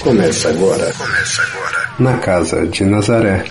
Começa agora. Começa agora. Na casa de Nazaré.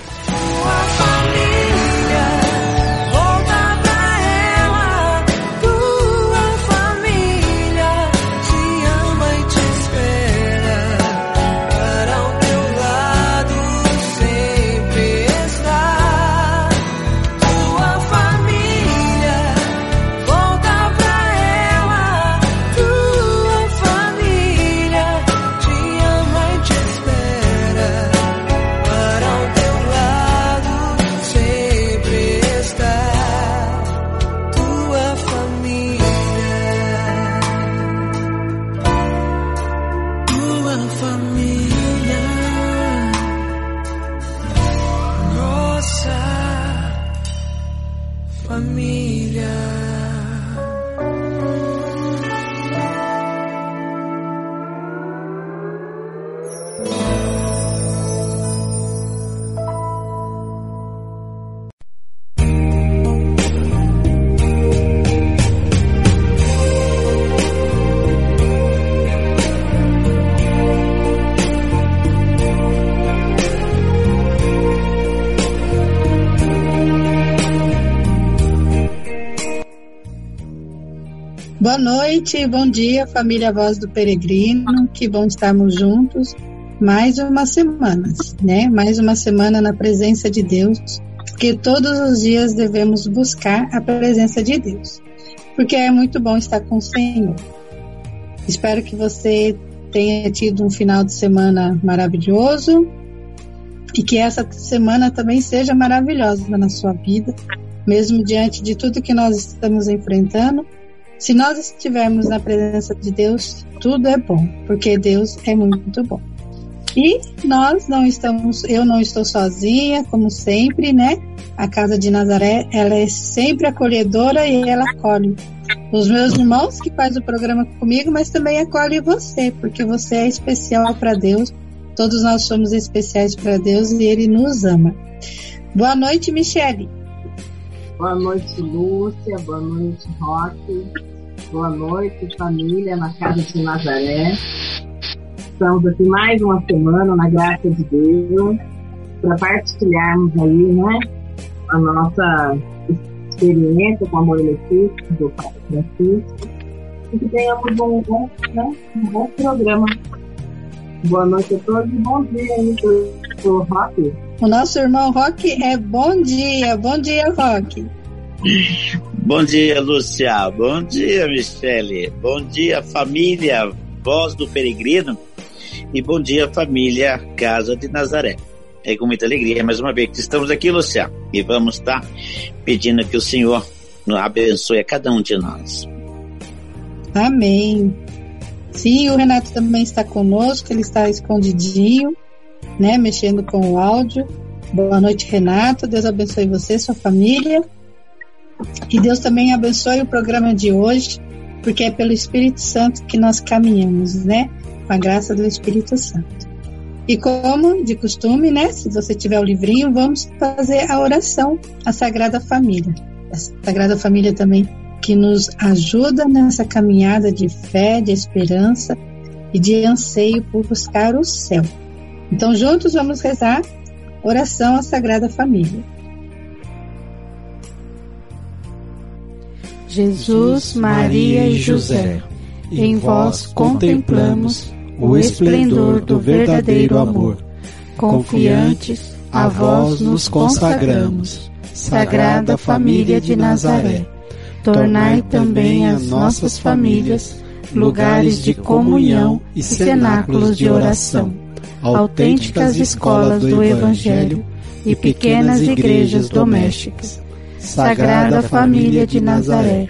Boa noite, bom dia, família Voz do Peregrino. Que bom estarmos juntos mais uma semana, né? Mais uma semana na presença de Deus, porque todos os dias devemos buscar a presença de Deus, porque é muito bom estar com o Senhor. Espero que você tenha tido um final de semana maravilhoso e que essa semana também seja maravilhosa na sua vida, mesmo diante de tudo que nós estamos enfrentando se nós estivermos na presença de Deus, tudo é bom, porque Deus é muito bom. E nós não estamos, eu não estou sozinha, como sempre, né? A casa de Nazaré, ela é sempre acolhedora e ela acolhe os meus irmãos que faz o programa comigo, mas também acolhe você, porque você é especial para Deus. Todos nós somos especiais para Deus e Ele nos ama. Boa noite, Michele. Boa noite, Lúcia. Boa noite, Roque. Boa noite, família, na Casa de Nazaré. Estamos aqui mais uma semana, na graça de Deus, para partilharmos aí, né, a nossa experiência com a Amor Letícia, do Pai Francisco, e que tenhamos um bom, né, um bom programa. Boa noite a todos e bom dia aí para o Rock. O nosso irmão Rock é bom dia. Bom dia, Rock. Bom dia, Lúcia. Bom dia, Michele. Bom dia, família Voz do Peregrino. E bom dia, família Casa de Nazaré. É com muita alegria mais uma vez que estamos aqui, Lúcia. E vamos estar pedindo que o Senhor nos abençoe a cada um de nós. Amém. Sim, o Renato também está conosco, ele está escondidinho né, mexendo com o áudio. Boa noite, Renato. Deus abençoe você, sua família. Que Deus também abençoe o programa de hoje, porque é pelo Espírito Santo que nós caminhamos, né? Com a graça do Espírito Santo. E como de costume, né? Se você tiver o livrinho, vamos fazer a oração à Sagrada Família. A Sagrada Família também que nos ajuda nessa caminhada de fé, de esperança e de anseio por buscar o céu. Então, juntos vamos rezar oração à Sagrada Família. Jesus, Maria e José, em vós contemplamos o esplendor do verdadeiro amor. Confiantes, a vós nos consagramos. Sagrada Família de Nazaré, tornai também as nossas famílias lugares de comunhão e cenáculos de oração autênticas escolas do Evangelho e pequenas igrejas domésticas. Sagrada Família de Nazaré,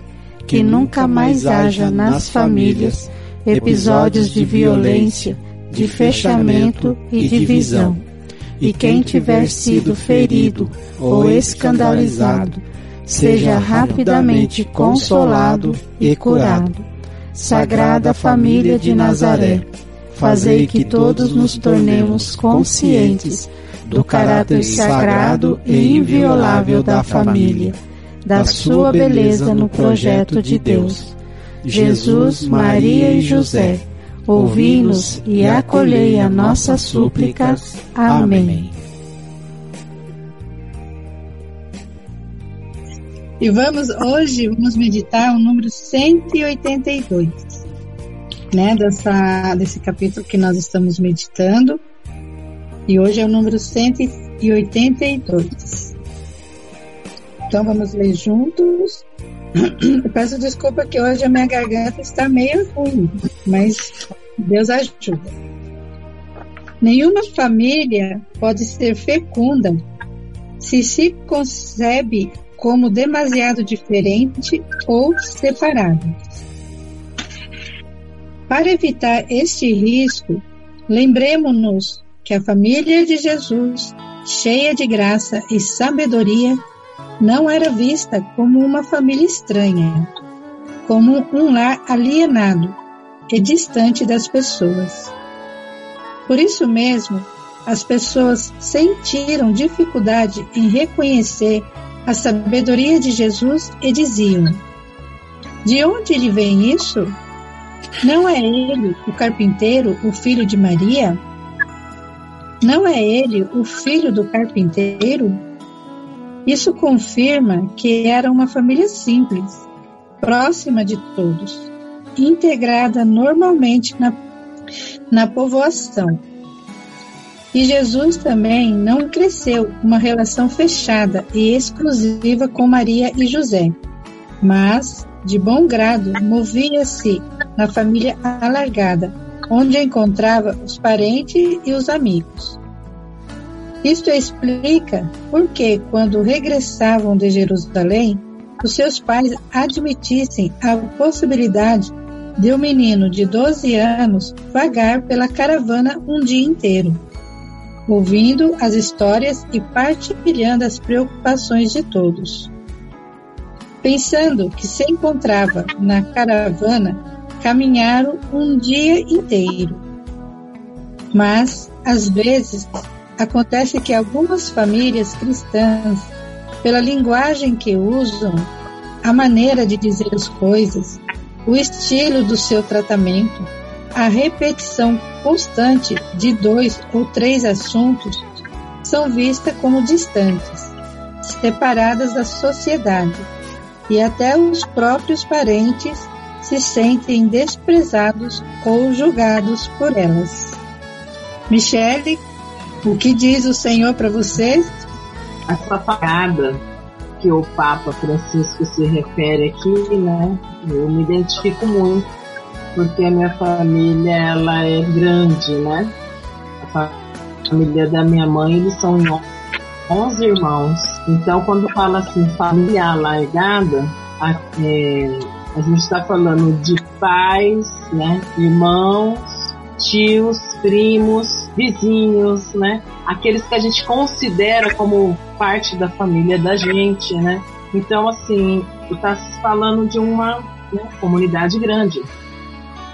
que nunca mais haja nas famílias episódios de violência, de fechamento e divisão. E quem tiver sido ferido ou escandalizado, seja rapidamente consolado e curado. Sagrada Família de Nazaré, fazei que todos nos tornemos conscientes do caráter sagrado e inviolável da família, da sua beleza no projeto de Deus. Jesus, Maria e José, ouvi-nos e acolhei a nossas súplicas. Amém. E vamos hoje vamos meditar o número 182, né, dessa desse capítulo que nós estamos meditando. E hoje é o número 182. Então vamos ler juntos. Eu peço desculpa que hoje a minha garganta está meio ruim, mas Deus ajuda. Nenhuma família pode ser fecunda se se concebe como demasiado diferente ou separada. Para evitar este risco, lembremos-nos que a família de Jesus, cheia de graça e sabedoria, não era vista como uma família estranha, como um lar alienado e distante das pessoas. Por isso mesmo, as pessoas sentiram dificuldade em reconhecer a sabedoria de Jesus e diziam: De onde lhe vem isso? Não é ele, o carpinteiro, o filho de Maria? Não é ele o filho do carpinteiro? Isso confirma que era uma família simples, próxima de todos, integrada normalmente na, na povoação. E Jesus também não cresceu uma relação fechada e exclusiva com Maria e José, mas, de bom grado, movia-se na família alargada, onde encontrava os parentes e os amigos. Isto explica por que, quando regressavam de Jerusalém, os seus pais admitissem a possibilidade de um menino de 12 anos vagar pela caravana um dia inteiro, ouvindo as histórias e partilhando as preocupações de todos. Pensando que se encontrava na caravana, caminharam um dia inteiro. Mas, às vezes, Acontece que algumas famílias cristãs, pela linguagem que usam, a maneira de dizer as coisas, o estilo do seu tratamento, a repetição constante de dois ou três assuntos são vistas como distantes, separadas da sociedade, e até os próprios parentes se sentem desprezados ou julgados por elas. Michele o que diz o Senhor para vocês? Essa pagada que o Papa Francisco se refere aqui, né? Eu me identifico muito, porque a minha família ela é grande, né? A família da minha mãe, eles são 11 irmãos. Então, quando fala assim, família alargada, a, é, a gente está falando de pais, né? Irmãos, tios, primos, vizinhos, né? Aqueles que a gente considera como parte da família da gente, né? Então, assim, está se falando de uma né, comunidade grande.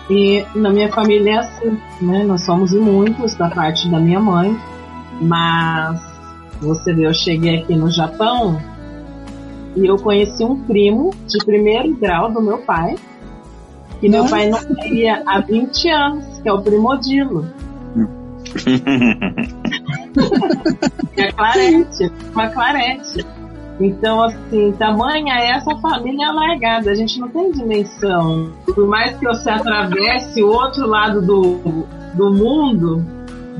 E na minha família é assim, né? Nós somos muitos da parte da minha mãe, mas você vê, eu cheguei aqui no Japão e eu conheci um primo de primeiro grau do meu pai, que meu pai não queria há 20 anos, que é o Primodilo. é clarete, uma clarete. Então, assim, tamanha é essa família alargada, a gente não tem dimensão. Por mais que você atravesse o outro lado do, do mundo,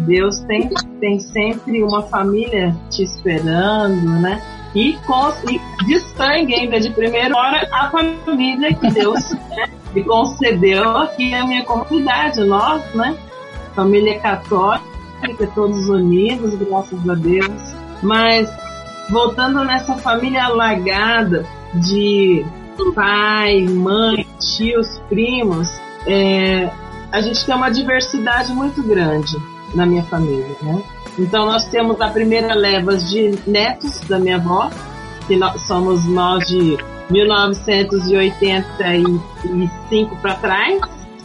Deus tem, tem sempre uma família te esperando, né? E, com, e de sangue ainda, de primeira hora, a família que Deus né, me concedeu aqui na minha comunidade, nós, né? família católica, todos unidos, graças a Deus. Mas voltando nessa família alagada de pai, mãe, tios, primos, é, a gente tem uma diversidade muito grande na minha família, né? Então nós temos a primeira leva de netos da minha avó, que nós, somos nós de 1985 para trás,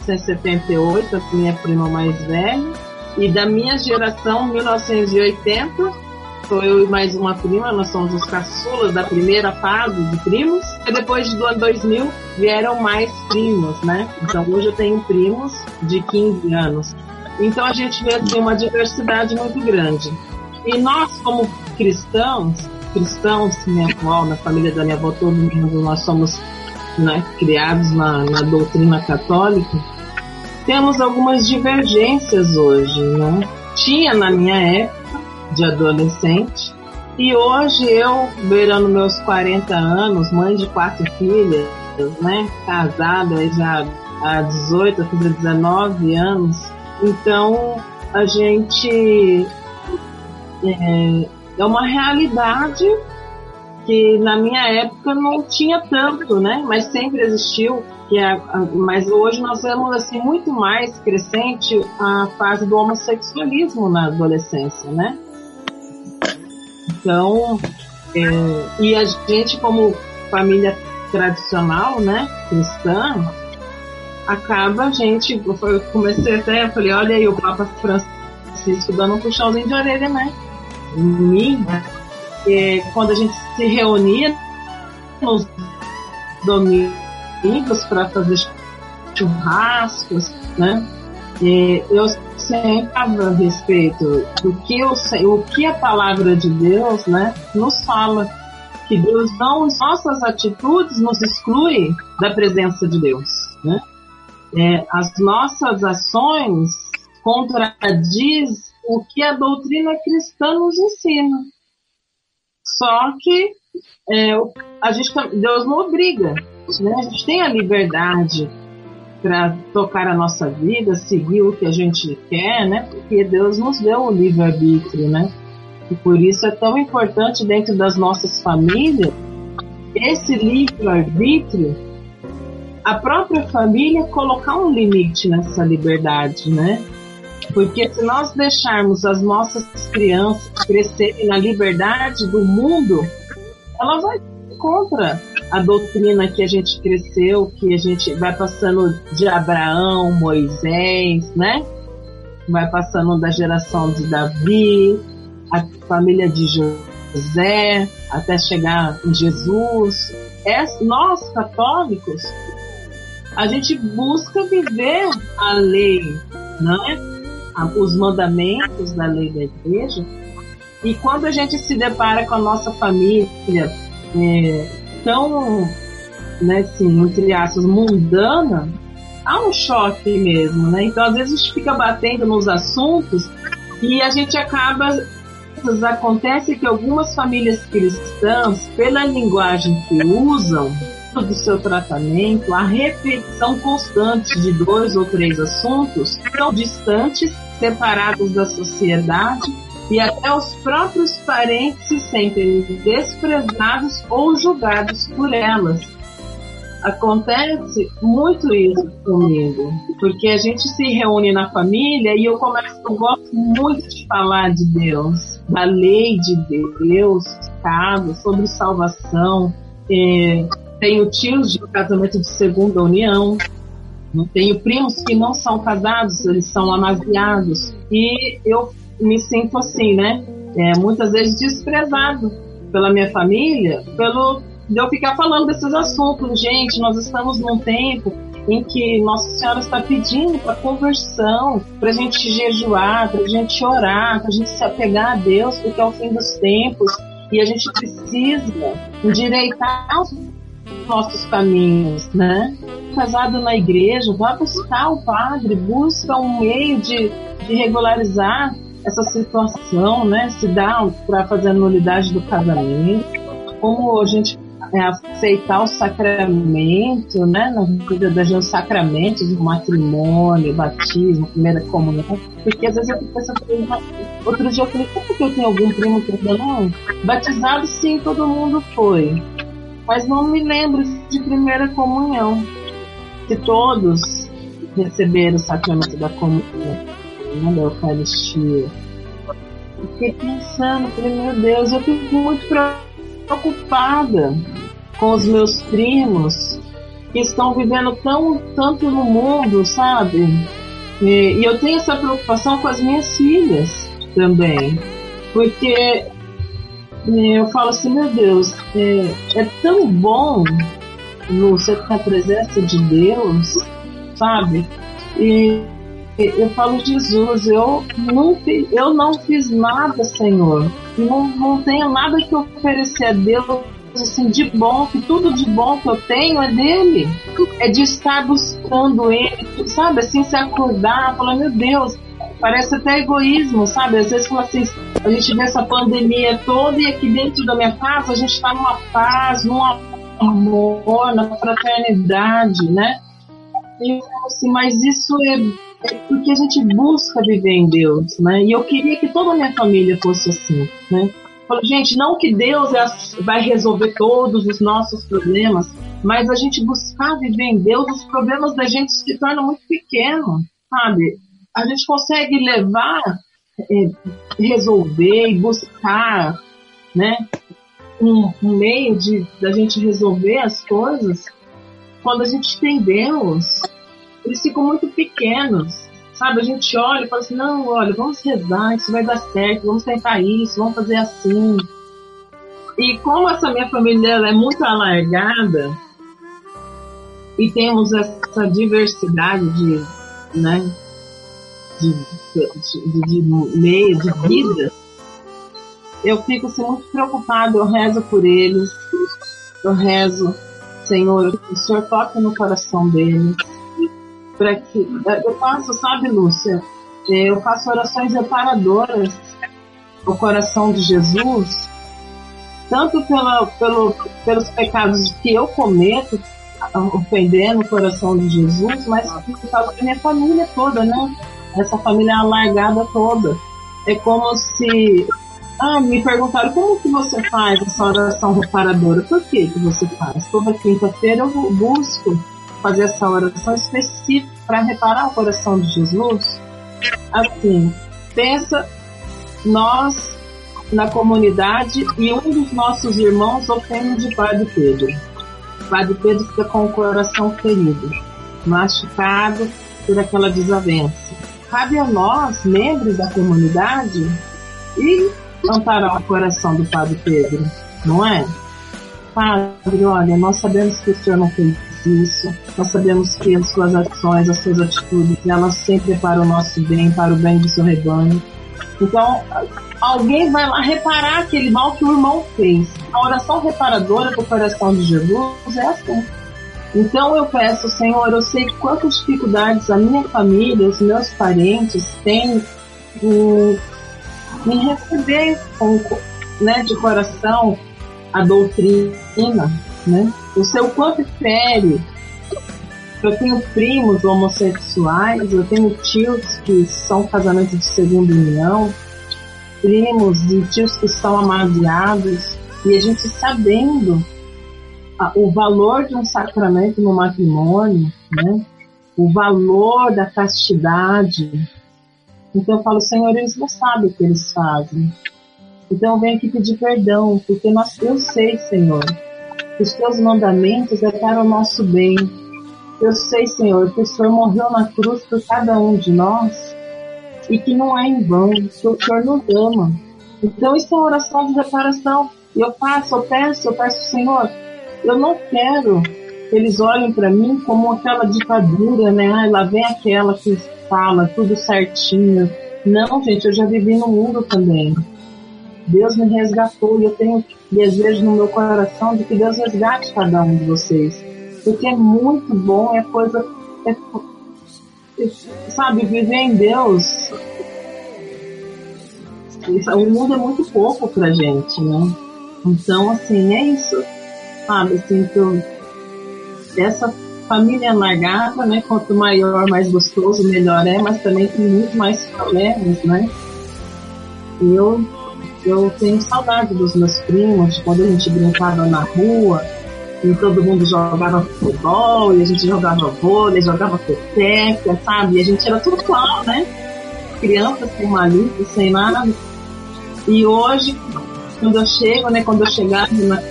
1978, a minha prima mais velha, e da minha geração, 1980 sou eu e mais uma prima, nós somos os caçulas da primeira fase de primos. E depois do ano 2000 vieram mais primos, né? Então hoje eu tenho primos de 15 anos. Então a gente vê assim, uma diversidade muito grande. E nós, como cristãos, cristãos, minha avó, na família da minha avó, todo mundo, nós somos né, criados na, na doutrina católica, temos algumas divergências hoje, né? Tinha na minha época de adolescente e hoje eu, beirando meus 40 anos, mãe de quatro filhas, né? Casada já há 18, 19 anos, então a gente é, é uma realidade que na minha época não tinha tanto, né? Mas sempre existiu. Que é, mas hoje nós vemos assim muito mais crescente a fase do homossexualismo na adolescência, né? Então, é, e a gente como família tradicional, né, cristã, acaba a gente, eu comecei até, eu falei, olha aí o Papa Francisco dando um puxãozinho de orelha, né? Mim, né? quando a gente se reunia nos domingos para fazer churrascos, né? E eu sempre a respeito do que, eu, o que a palavra de Deus né, nos fala. Que Deus não, nossas atitudes nos exclui da presença de Deus. Né? É, as nossas ações contradiz o que a doutrina cristã nos ensina. Só que é, a gente, Deus não obriga. Né? A gente tem a liberdade para tocar a nossa vida, seguir o que a gente quer, né? Porque Deus nos deu o livre-arbítrio, né? E por isso é tão importante dentro das nossas famílias esse livre-arbítrio, a própria família colocar um limite nessa liberdade, né? Porque se nós deixarmos as nossas crianças crescerem na liberdade do mundo, ela vai contra a doutrina que a gente cresceu, que a gente vai passando de Abraão, Moisés, né? Vai passando da geração de Davi, a família de José, até chegar em Jesus. É, nós, católicos, a gente busca viver a lei, né? os mandamentos da lei da igreja. E quando a gente se depara com a nossa família é, tão, né, assim, entre aspas, mundana, há um choque mesmo, né? Então, às vezes, a gente fica batendo nos assuntos e a gente acaba. Acontece que algumas famílias cristãs, pela linguagem que usam, do seu tratamento, a repetição constante de dois ou três assuntos, são distantes separados da sociedade e até os próprios parentes se sentem desprezados ou julgados por elas. Acontece muito isso comigo, porque a gente se reúne na família e eu começo, eu gosto muito de falar de Deus, da lei de Deus, pecado, sobre salvação. É, tenho tios de casamento de segunda união, tenho primos que não são casados, eles são amaziados. E eu me sinto assim, né? É, muitas vezes desprezado pela minha família, pelo de eu ficar falando desses assuntos. Gente, nós estamos num tempo em que Nossa Senhora está pedindo para conversão, para a gente jejuar, para a gente orar, para a gente se apegar a Deus, porque é o fim dos tempos e a gente precisa endireitar os nossos caminhos, né? Casado na igreja, vá buscar o padre, busca um meio de, de regularizar essa situação, né? Se dá para fazer a nulidade do casamento, como a gente é, aceitar o sacramento, né? Na vida da gente, os sacramentos, o matrimônio, batismo, primeira comunhão, porque às vezes eu pensando, outro dia eu falei, como que eu tenho algum primo que não? Batizado sim, todo mundo foi mas não me lembro de primeira comunhão. Se todos receberam o sacramento da comunhão, né, da Eucaristia. Fiquei pensando, falei, meu Deus, eu fico muito preocupada com os meus primos que estão vivendo tão tanto no mundo, sabe? E, e eu tenho essa preocupação com as minhas filhas também, porque eu falo assim, meu Deus, é, é tão bom você ter a presença de Deus, sabe? E eu falo, Jesus, eu não, eu não fiz nada, Senhor. Não, não tenho nada que oferecer a Deus assim, de bom, que tudo de bom que eu tenho é dele. É de estar buscando ele, sabe? Assim, se acordar, falar, meu Deus, parece até egoísmo, sabe? Às vezes fala assim, a gente vê essa pandemia toda e aqui dentro da minha casa a gente está numa paz, num amor, na fraternidade, né? E eu falo assim, mas isso é, é, porque a gente busca viver em Deus, né? E eu queria que toda a minha família fosse assim, né? Falo, gente, não que Deus é, vai resolver todos os nossos problemas, mas a gente buscar viver em Deus, os problemas da gente se tornam muito pequenos, sabe? A gente consegue levar, é, resolver e buscar, né? Um, um meio de da gente resolver as coisas quando a gente tem Deus, eles ficam muito pequenos. Sabe, a gente olha e fala assim, não, olha, vamos rezar, isso vai dar certo, vamos tentar isso, vamos fazer assim. E como essa minha família é muito alargada e temos essa diversidade de, né, de, de, de, meio, de vida, eu fico assim, muito preocupado, eu rezo por eles, eu rezo, Senhor, o Senhor toca no coração deles, para que eu faço, sabe, Lúcia? Eu faço orações reparadoras ao coração de Jesus, tanto pela, pelo, pelos pecados que eu cometo, ofendendo o coração de Jesus, mas por causa da minha família toda, né? Essa família alargada toda. É como se. Ah, me perguntaram como que você faz essa oração reparadora? Por que, que você faz? Toda quinta-feira eu busco fazer essa oração específica para reparar o coração de Jesus, assim, pensa nós na comunidade e um dos nossos irmãos ofende de Padre Pedro. Padre Pedro fica com o coração ferido, machucado por aquela desavença. Cabe a nós, membros da comunidade, e amparar o coração do Padre Pedro, não é? Padre, olha, nós sabemos que o senhor não fez isso. Nós sabemos que as suas ações, as suas atitudes, elas sempre para o nosso bem, para o bem do seu rebanho. Então, alguém vai lá reparar aquele mal que o irmão fez. A oração reparadora do coração de Jesus é assim. Então eu peço, Senhor, eu sei quantas dificuldades a minha família, os meus parentes têm em, em receber com, né, de coração a doutrina, né? O seu quanto fere. Eu tenho primos homossexuais, eu tenho tios que são casamentos de segunda união, primos e tios que estão amaziados, e a gente sabendo o valor de um sacramento no matrimônio, né? o valor da castidade. Então eu falo, Senhor, eles não sabem o que eles fazem. Então eu venho aqui pedir perdão, porque nós, eu sei, Senhor, que os teus mandamentos é para o nosso bem. Eu sei, Senhor, que o Senhor morreu na cruz por cada um de nós e que não é em vão, que o Senhor nos ama. Então isso é uma oração de reparação. E eu faço, eu peço, eu peço, Senhor, eu não quero que eles olhem para mim como aquela ditadura, né? Ah, lá vem aquela que fala tudo certinho. Não, gente, eu já vivi no mundo também. Deus me resgatou e eu tenho desejo no meu coração de que Deus resgate cada um de vocês. Porque é muito bom, é coisa. É, sabe, viver em Deus. O mundo é muito pouco pra gente, né? Então, assim, é isso. Sabe, assim, família largada, né? Quanto maior, mais gostoso, melhor é, mas também tem muito mais problemas, né? E eu eu tenho saudade dos meus primos, quando a gente brincava na rua e todo mundo jogava futebol, e a gente jogava vôlei, jogava peteca, sabe? E a gente era tudo igual, né? Criança sem malícia, sem nada. E hoje, quando eu chego, né? Quando eu chegava na,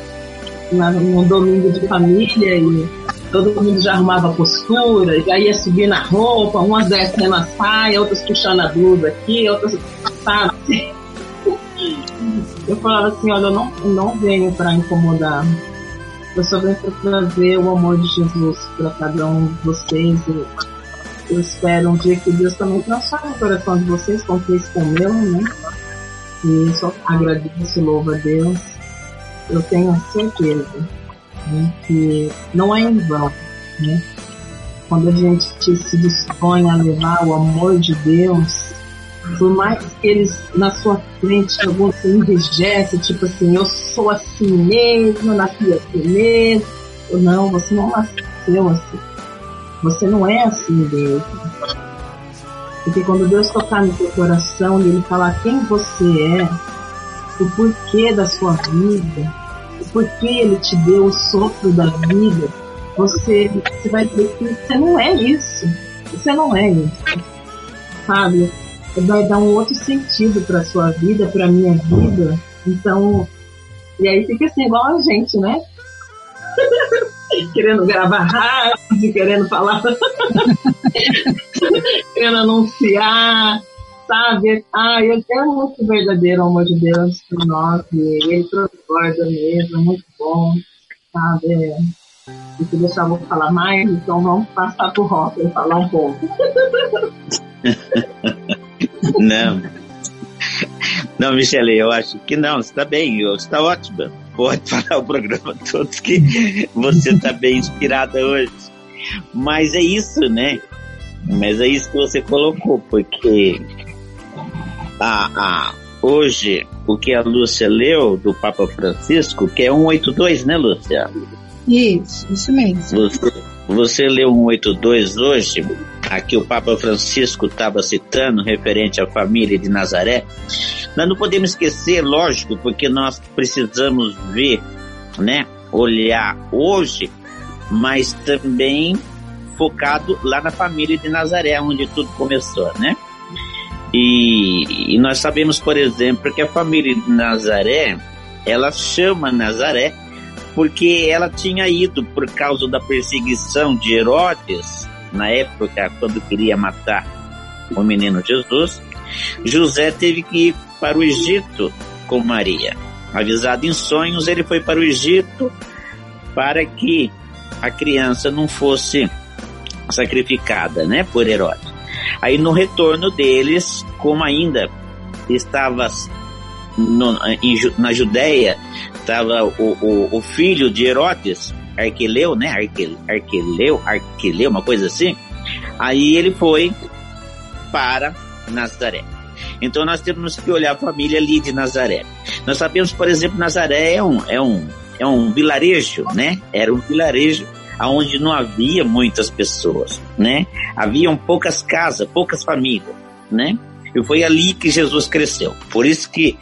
na, no domingo de família e todo mundo já arrumava postura, já ia subir na roupa, umas descendo a saia, outras puxando a blusa aqui, outras, sabe? eu falava assim, olha, eu não, não venho para incomodar. Eu só venho para trazer o amor de Jesus para cada um de vocês. Eu, eu espero um dia que Deus também transforme o coração de vocês, como fez com o meu, né? E só agradeço e louvo a Deus. Eu tenho certeza né, que não é em vão, né? Quando a gente se dispõe a levar o amor de Deus, por mais que eles na sua frente algum se enrijece, tipo assim, eu sou assim mesmo, nasci assim mesmo. Não, você não nasceu assim. Você não é assim mesmo. Porque quando Deus tocar no teu coração e Ele falar quem você é, o porquê da sua vida, o porquê Ele te deu o sopro da vida, você, você vai ver que você não é isso. Você não é isso. Sabe? Vai dar um outro sentido para sua vida, para minha vida. Então, e aí fica assim, igual a gente, né? querendo gravar rádio, querendo falar, querendo anunciar, sabe? Ah, eu tenho muito verdadeiro amor de Deus por nós, ele transborda mesmo, é muito bom, sabe? E se deixar vou falar mais, então vamos passar pro Rock e falar um pouco. não. Não, Michele, eu acho que não, está bem, está ótima pode falar o programa todo que você está bem inspirada hoje. Mas é isso, né? Mas é isso que você colocou, porque a, a, hoje o que a Lúcia leu do Papa Francisco, que é 182, né, Lúcia? Isso, isso mesmo. Você, você leu 182 hoje, aqui o Papa Francisco estava citando, referente à família de Nazaré. Nós não podemos esquecer, lógico, porque nós precisamos ver, né, olhar hoje, mas também focado lá na família de Nazaré, onde tudo começou, né? E, e nós sabemos, por exemplo, que a família de Nazaré, ela chama Nazaré porque ela tinha ido por causa da perseguição de Herodes, na época, quando queria matar o menino Jesus, José teve que ir para o Egito com Maria. Avisado em sonhos, ele foi para o Egito para que a criança não fosse sacrificada, né, por Herodes. Aí no retorno deles, como ainda estava no, na Judéia, estava o, o, o, filho de Herodes, Arqueleu, né, Arqueleu, Arqueleu, uma coisa assim. Aí ele foi para Nazaré. Então nós temos que olhar a família ali de Nazaré. Nós sabemos, por exemplo, Nazaré é um, é um, é um vilarejo, né? Era um vilarejo onde não havia muitas pessoas, né? Haviam poucas casas, poucas famílias, né? E foi ali que Jesus cresceu. Por isso que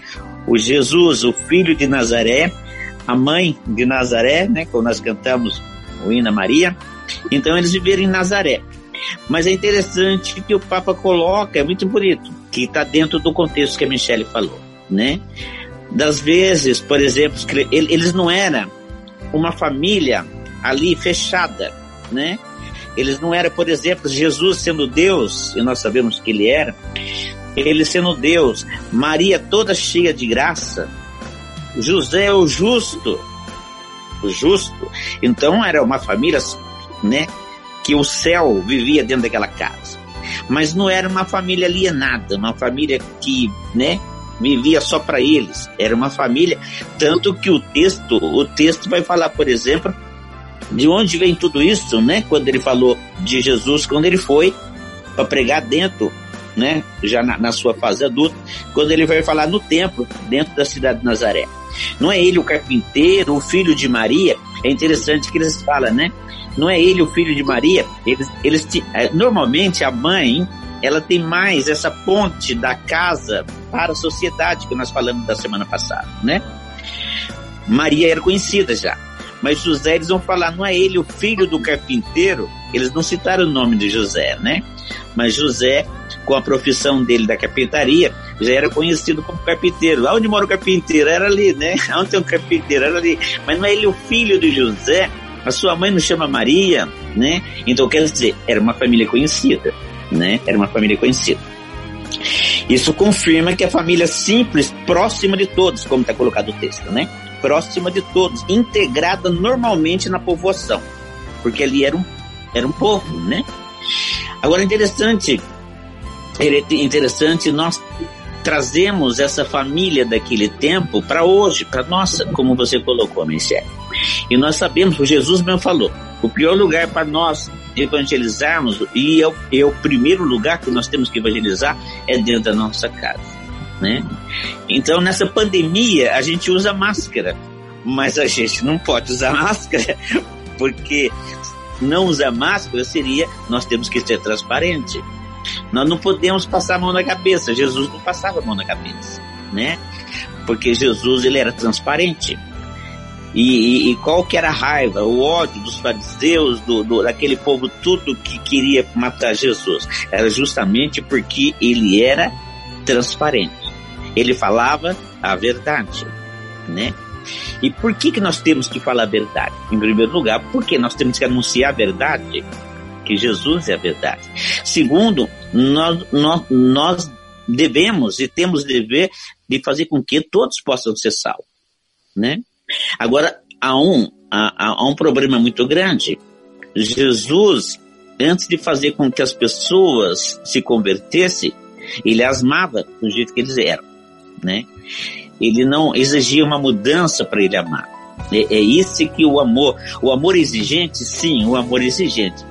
o Jesus, o filho de Nazaré, a mãe de Nazaré, né? Quando nós cantamos o Ina Maria, então eles viveram em Nazaré. Mas é interessante que o Papa coloca, é muito bonito, que está dentro do contexto que a Michelle falou, né? Das vezes, por exemplo, eles não eram uma família ali fechada, né? Eles não eram, por exemplo, Jesus sendo Deus, e nós sabemos que ele era, ele sendo Deus, Maria toda cheia de graça, José o justo, o justo. Então era uma família, né, que o céu vivia dentro daquela casa. Mas não era uma família alienada, uma família que, né, vivia só para eles. Era uma família, tanto que o texto, o texto vai falar, por exemplo, de onde vem tudo isso, né? Quando ele falou de Jesus, quando ele foi para pregar dentro, né? Já na, na, sua fase adulta, quando ele vai falar no templo, dentro da cidade de Nazaré. Não é ele o carpinteiro, o filho de Maria. É interessante que eles falam, né? Não é ele o filho de Maria. Eles, eles é, normalmente a mãe ela tem mais essa ponte da casa para a sociedade que nós falamos da semana passada, né? Maria era conhecida já. Mas José, eles vão falar, não é ele o filho do carpinteiro? Eles não citaram o nome de José, né? Mas José, com a profissão dele da carpintaria, já era conhecido como carpinteiro. Lá onde mora o carpinteiro? Era ali, né? Onde tem um carpinteiro? Era ali. Mas não é ele o filho de José? A sua mãe não chama Maria, né? Então quer dizer, era uma família conhecida, né? Era uma família conhecida. Isso confirma que a família simples, próxima de todos, como está colocado o texto, né? Próxima de todos, integrada normalmente na povoação, porque ali era um, era um povo, né? Agora, interessante, interessante nós trazemos essa família daquele tempo para hoje, para nossa, como você colocou, Michelle. E nós sabemos, o Jesus mesmo falou, o pior lugar para nós evangelizarmos, e é o, é o primeiro lugar que nós temos que evangelizar, é dentro da nossa casa. Né? Então, nessa pandemia, a gente usa máscara, mas a gente não pode usar máscara, porque não usar máscara seria nós temos que ser transparente. Nós não podemos passar a mão na cabeça. Jesus não passava a mão na cabeça, né? Porque Jesus ele era transparente. E, e, e qual que era a raiva, o ódio dos fariseus, do, do, daquele povo tudo que queria matar Jesus? Era justamente porque ele era transparente. Ele falava a verdade, né? E por que, que nós temos que falar a verdade? Em primeiro lugar, porque nós temos que anunciar a verdade que Jesus é a verdade. Segundo, nós, nós, nós devemos e temos dever de fazer com que todos possam ser salvos, né? Agora, há um, há, há um problema muito grande. Jesus, antes de fazer com que as pessoas se convertessem, ele as amava do jeito que eles eram, né? Ele não exigia uma mudança para ele amar. É, é isso que o amor, o amor exigente, sim, o amor exigente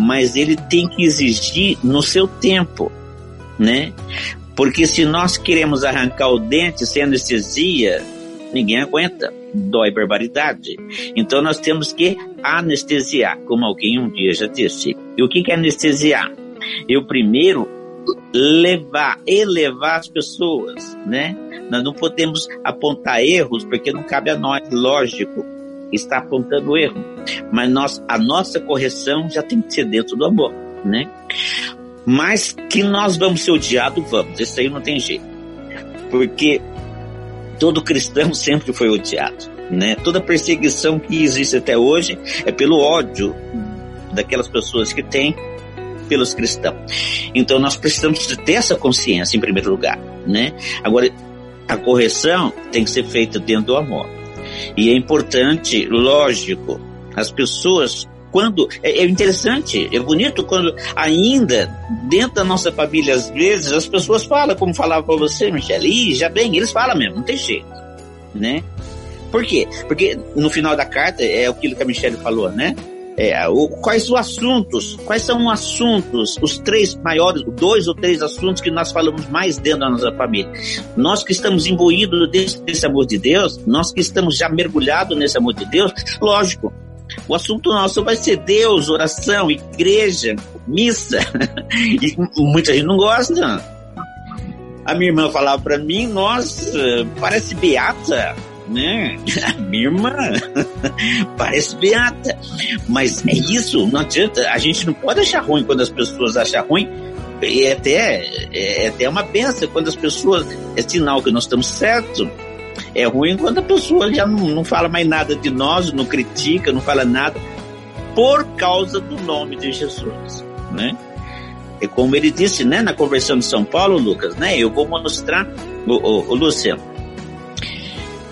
mas ele tem que exigir no seu tempo, né? Porque se nós queremos arrancar o dente sem anestesia, ninguém aguenta, dói barbaridade. Então nós temos que anestesiar, como alguém um dia já disse. E o que é anestesiar? Eu primeiro levar, elevar as pessoas, né? Nós não podemos apontar erros porque não cabe a nós, lógico está apontando erro. Mas nós, a nossa correção já tem que ser dentro do amor, né? Mas que nós vamos ser odiados, vamos. Isso aí não tem jeito. Porque todo cristão sempre foi odiado, né? Toda perseguição que existe até hoje é pelo ódio daquelas pessoas que têm pelos cristãos. Então nós precisamos ter essa consciência em primeiro lugar, né? Agora a correção tem que ser feita dentro do amor. E é importante, lógico, as pessoas quando é, é, interessante, é bonito quando ainda dentro da nossa família às vezes as pessoas falam como falava para você, Michele, e já bem, eles falam mesmo, não tem jeito, né? Por quê? Porque no final da carta é aquilo que a Michele falou, né? É, o, quais os assuntos, quais são os assuntos, os três maiores, dois ou três assuntos que nós falamos mais dentro da nossa família. Nós que estamos imbuídos desse, desse amor de Deus, nós que estamos já mergulhados nesse amor de Deus, lógico, o assunto nosso vai ser Deus, oração, igreja, missa. e muita gente não gosta. A minha irmã falava para mim, nossa, parece beata né? Minha irmã parece beata. Mas é isso, não adianta. A gente não pode achar ruim quando as pessoas acham ruim. E é até, é até uma benção quando as pessoas. É sinal que nós estamos certos. É ruim quando a pessoa já não, não fala mais nada de nós, não critica, não fala nada, por causa do nome de Jesus, né? É como ele disse, né, na conversão de São Paulo, Lucas, né? Eu vou mostrar, o, o Luciano,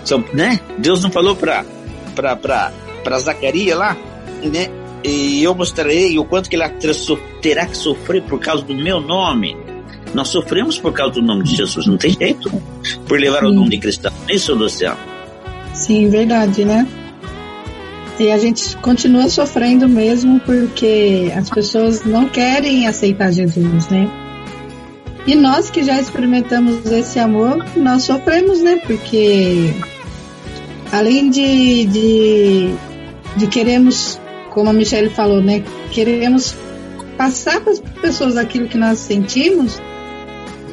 são, né? Deus não falou para para para Zacarias lá, né? E eu mostrarei o quanto que ele terá que sofrer por causa do meu nome. Nós sofremos por causa do nome de Jesus, não tem jeito. Por levar Sim. o nome de cristão. É isso, Luciano? Sim, verdade, né? E a gente continua sofrendo mesmo porque as pessoas não querem aceitar Jesus, né? E nós que já experimentamos esse amor, nós sofremos, né? Porque além de, de, de queremos, como a Michelle falou, né? Queremos passar para as pessoas aquilo que nós sentimos,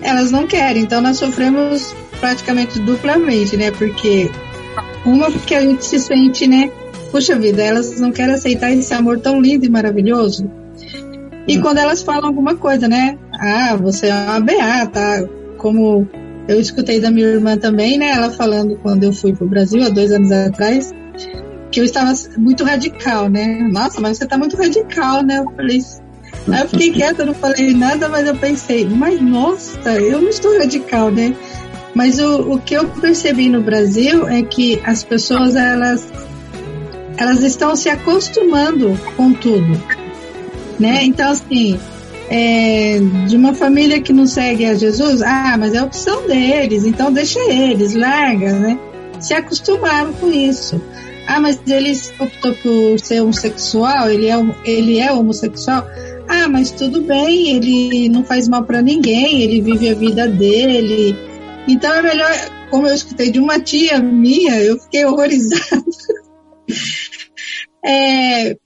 elas não querem. Então nós sofremos praticamente duplamente, né? Porque uma porque a gente se sente, né? Puxa vida, elas não querem aceitar esse amor tão lindo e maravilhoso. E quando elas falam alguma coisa, né? Ah, você é uma beata, como eu escutei da minha irmã também, né? Ela falando quando eu fui pro Brasil há dois anos atrás, que eu estava muito radical, né? Nossa, mas você tá muito radical, né? Eu falei, Aí eu fiquei quieta, não falei nada, mas eu pensei, mas nossa, eu não estou radical, né? Mas o, o que eu percebi no Brasil é que as pessoas, elas, elas estão se acostumando com tudo, né? Então, assim, é, de uma família que não segue a Jesus, ah, mas é a opção deles, então deixa eles, larga, né? Se acostumaram com isso. Ah, mas ele optou por ser homossexual, ele é, ele é homossexual. Ah, mas tudo bem, ele não faz mal para ninguém, ele vive a vida dele. Então é melhor, como eu escutei de uma tia minha, eu fiquei horrorizada. é,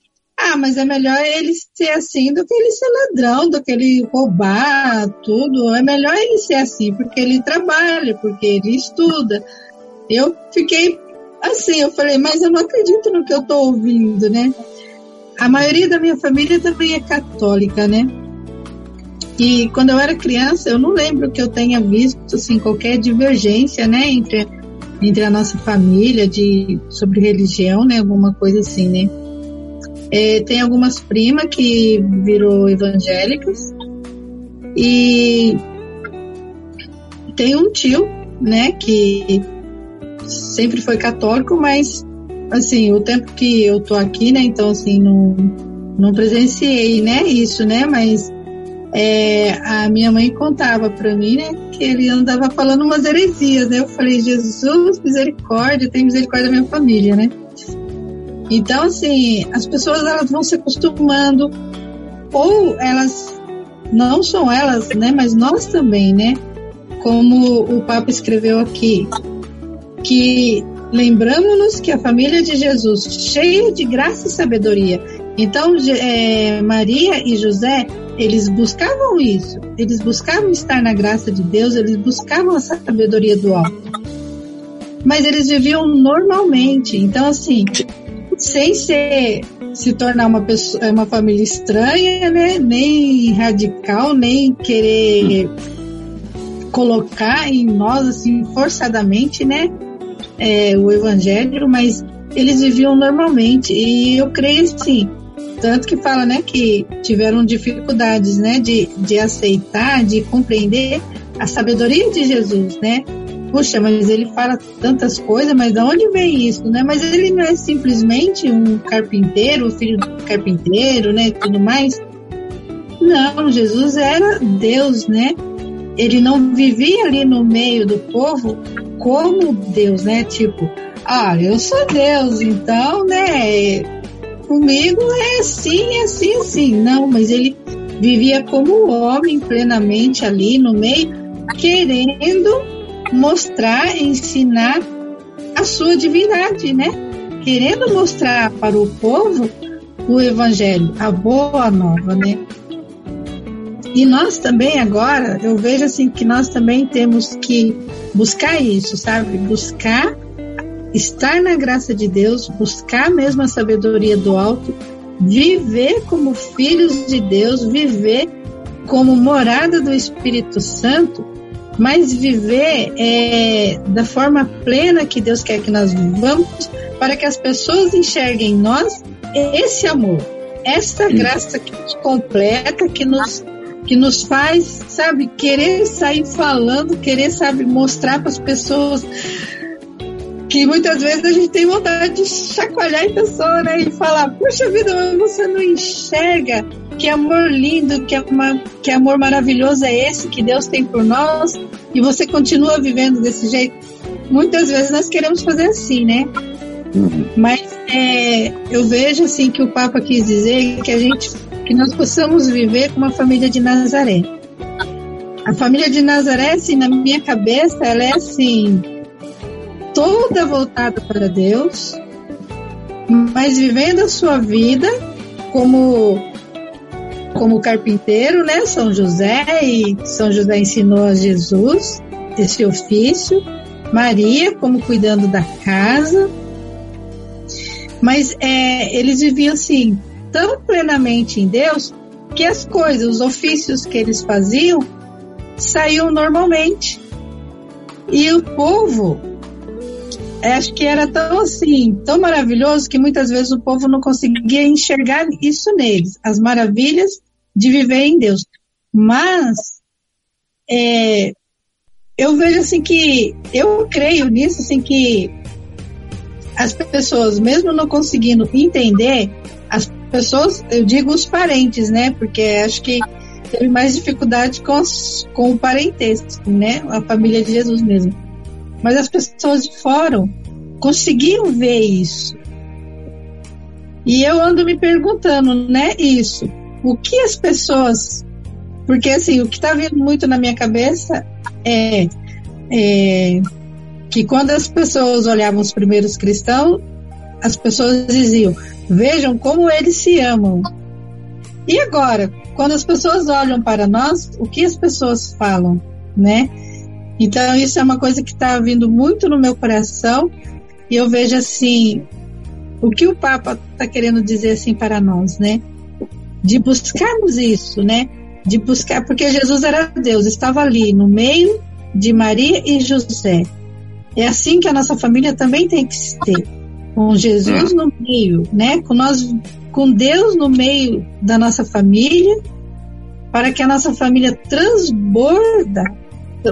ah, mas é melhor ele ser assim do que ele ser ladrão, do que ele roubar tudo. É melhor ele ser assim, porque ele trabalha, porque ele estuda. Eu fiquei assim, eu falei, mas eu não acredito no que eu estou ouvindo, né? A maioria da minha família também é católica, né? E quando eu era criança, eu não lembro que eu tenha visto assim qualquer divergência, né, entre entre a nossa família de sobre religião, né, alguma coisa assim, né? É, tem algumas primas que virou evangélicas e tem um tio, né, que sempre foi católico, mas assim, o tempo que eu tô aqui, né, então assim, não, não presenciei, né, isso, né, mas é, a minha mãe contava para mim, né, que ele andava falando umas heresias, né, eu falei, Jesus, misericórdia, tem misericórdia da minha família, né. Então, assim, as pessoas elas vão se acostumando, ou elas, não são elas, né, mas nós também, né, como o Papa escreveu aqui, que lembramos-nos que a família de Jesus, cheia de graça e sabedoria, então é, Maria e José, eles buscavam isso, eles buscavam estar na graça de Deus, eles buscavam a sabedoria do alto. Mas eles viviam normalmente, então assim, sem ser se tornar uma pessoa, uma família estranha, né? Nem radical, nem querer colocar em nós assim forçadamente, né? é, o evangelho, mas eles viviam normalmente. E eu creio sim, tanto que fala, né, que tiveram dificuldades, né, de, de aceitar, de compreender a sabedoria de Jesus, né? Puxa, mas ele fala tantas coisas, mas de onde vem isso, né? Mas ele não é simplesmente um carpinteiro, filho do carpinteiro, né, tudo mais. Não, Jesus era Deus, né? Ele não vivia ali no meio do povo como Deus, né? Tipo, ah, eu sou Deus, então, né? Comigo é assim, assim, assim. Não, mas ele vivia como homem plenamente ali no meio, querendo mostrar, ensinar a sua divindade, né? Querendo mostrar para o povo o evangelho, a boa nova, né? E nós também agora, eu vejo assim que nós também temos que buscar isso, sabe? Buscar estar na graça de Deus, buscar mesmo a sabedoria do alto, viver como filhos de Deus, viver como morada do Espírito Santo, mas viver é, da forma plena que Deus quer que nós vivamos, para que as pessoas enxerguem em nós esse amor, essa graça que nos completa, que nos que nos faz, sabe, querer sair falando, querer, sabe, mostrar para as pessoas que muitas vezes a gente tem vontade de chacoalhar a pessoa, né, e falar, puxa vida, mas você não enxerga que amor lindo, que, uma, que amor maravilhoso é esse que Deus tem por nós e você continua vivendo desse jeito. Muitas vezes nós queremos fazer assim, né? Uhum. Mas é, eu vejo assim que o Papa quis dizer que a gente que nós possamos viver com uma família de Nazaré. A família de Nazaré, assim, na minha cabeça, ela é assim, toda voltada para Deus, mas vivendo a sua vida como como carpinteiro, né? São José e São José ensinou a Jesus esse ofício. Maria como cuidando da casa, mas é, eles viviam assim tão plenamente em Deus que as coisas, os ofícios que eles faziam, saíam normalmente. E o povo, acho que era tão assim, tão maravilhoso que muitas vezes o povo não conseguia enxergar isso neles, as maravilhas de viver em Deus. Mas é, eu vejo assim que eu creio nisso, assim que as pessoas, mesmo não conseguindo entender, as pessoas, eu digo os parentes, né? Porque acho que teve mais dificuldade com, os, com o parentesco, né? A família de Jesus mesmo. Mas as pessoas de fora conseguiam ver isso. E eu ando me perguntando, né? Isso. O que as pessoas. Porque, assim, o que está vindo muito na minha cabeça é, é que quando as pessoas olhavam os primeiros cristãos, as pessoas diziam: vejam como eles se amam. E agora, quando as pessoas olham para nós, o que as pessoas falam, né? Então, isso é uma coisa que está vindo muito no meu coração e eu vejo assim, o que o Papa está querendo dizer assim para nós, né? De buscarmos isso, né? De buscar, porque Jesus era Deus, estava ali no meio de Maria e José. É assim que a nossa família também tem que ser, com Jesus no meio, né? Com nós, com Deus no meio da nossa família, para que a nossa família transborda,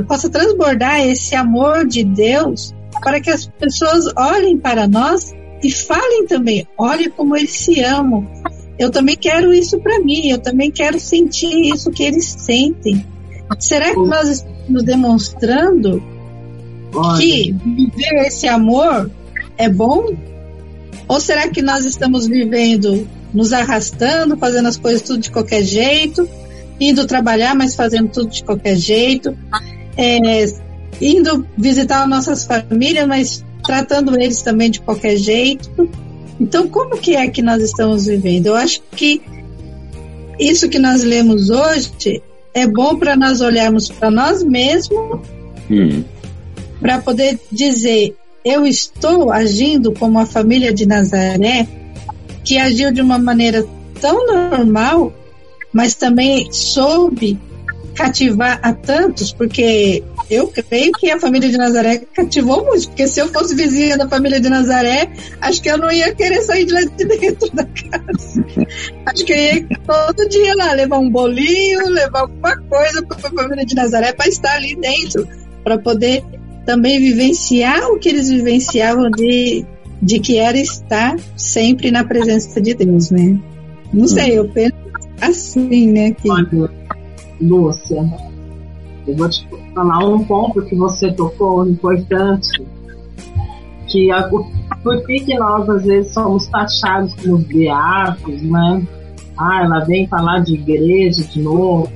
possa transbordar esse amor de Deus, para que as pessoas olhem para nós e falem também, olhe como eles se amam. Eu também quero isso para mim, eu também quero sentir isso que eles sentem. Será que nós estamos demonstrando que viver esse amor é bom? Ou será que nós estamos vivendo, nos arrastando, fazendo as coisas tudo de qualquer jeito, indo trabalhar, mas fazendo tudo de qualquer jeito, é, indo visitar nossas famílias, mas tratando eles também de qualquer jeito. Então, como que é que nós estamos vivendo? Eu acho que isso que nós lemos hoje é bom para nós olharmos para nós mesmos, hum. para poder dizer: eu estou agindo como a família de Nazaré, que agiu de uma maneira tão normal, mas também soube cativar a tantos, porque eu creio que a família de Nazaré cativou muito, porque se eu fosse vizinha da família de Nazaré, acho que eu não ia querer sair de lá de dentro da casa. acho que eu ia todo dia lá levar um bolinho, levar alguma coisa para a família de Nazaré para estar ali dentro, para poder também vivenciar o que eles vivenciavam de, de que era estar sempre na presença de Deus, né? Não sei, eu penso assim, né? Que... Lúcia, eu vou te falar um ponto que você tocou importante, que a, por que, que nós às vezes somos taxados como beatos, né? Ah, ela vem falar de igreja de novo.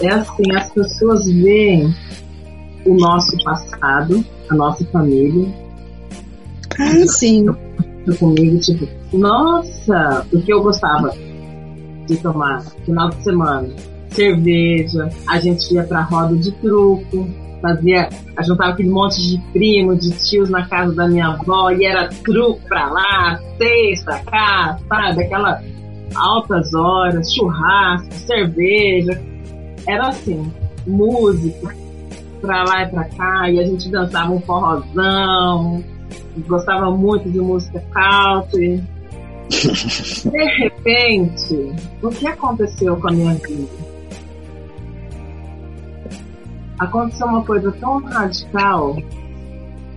É assim, as pessoas veem o nosso passado, a nossa família. Ah, sim. Comigo, tipo, nossa, o que eu gostava de tomar final de semana cerveja, a gente ia pra roda de truco, fazia, juntava aquele monte de primo, de tios na casa da minha avó, e era truco pra lá, seis pra cá, sabe? Aquela altas horas, churrasco, cerveja. Era assim, música pra lá e pra cá, e a gente dançava um forrozão, gostava muito de música country. De repente, o que aconteceu com a minha vida? Aconteceu uma coisa tão radical.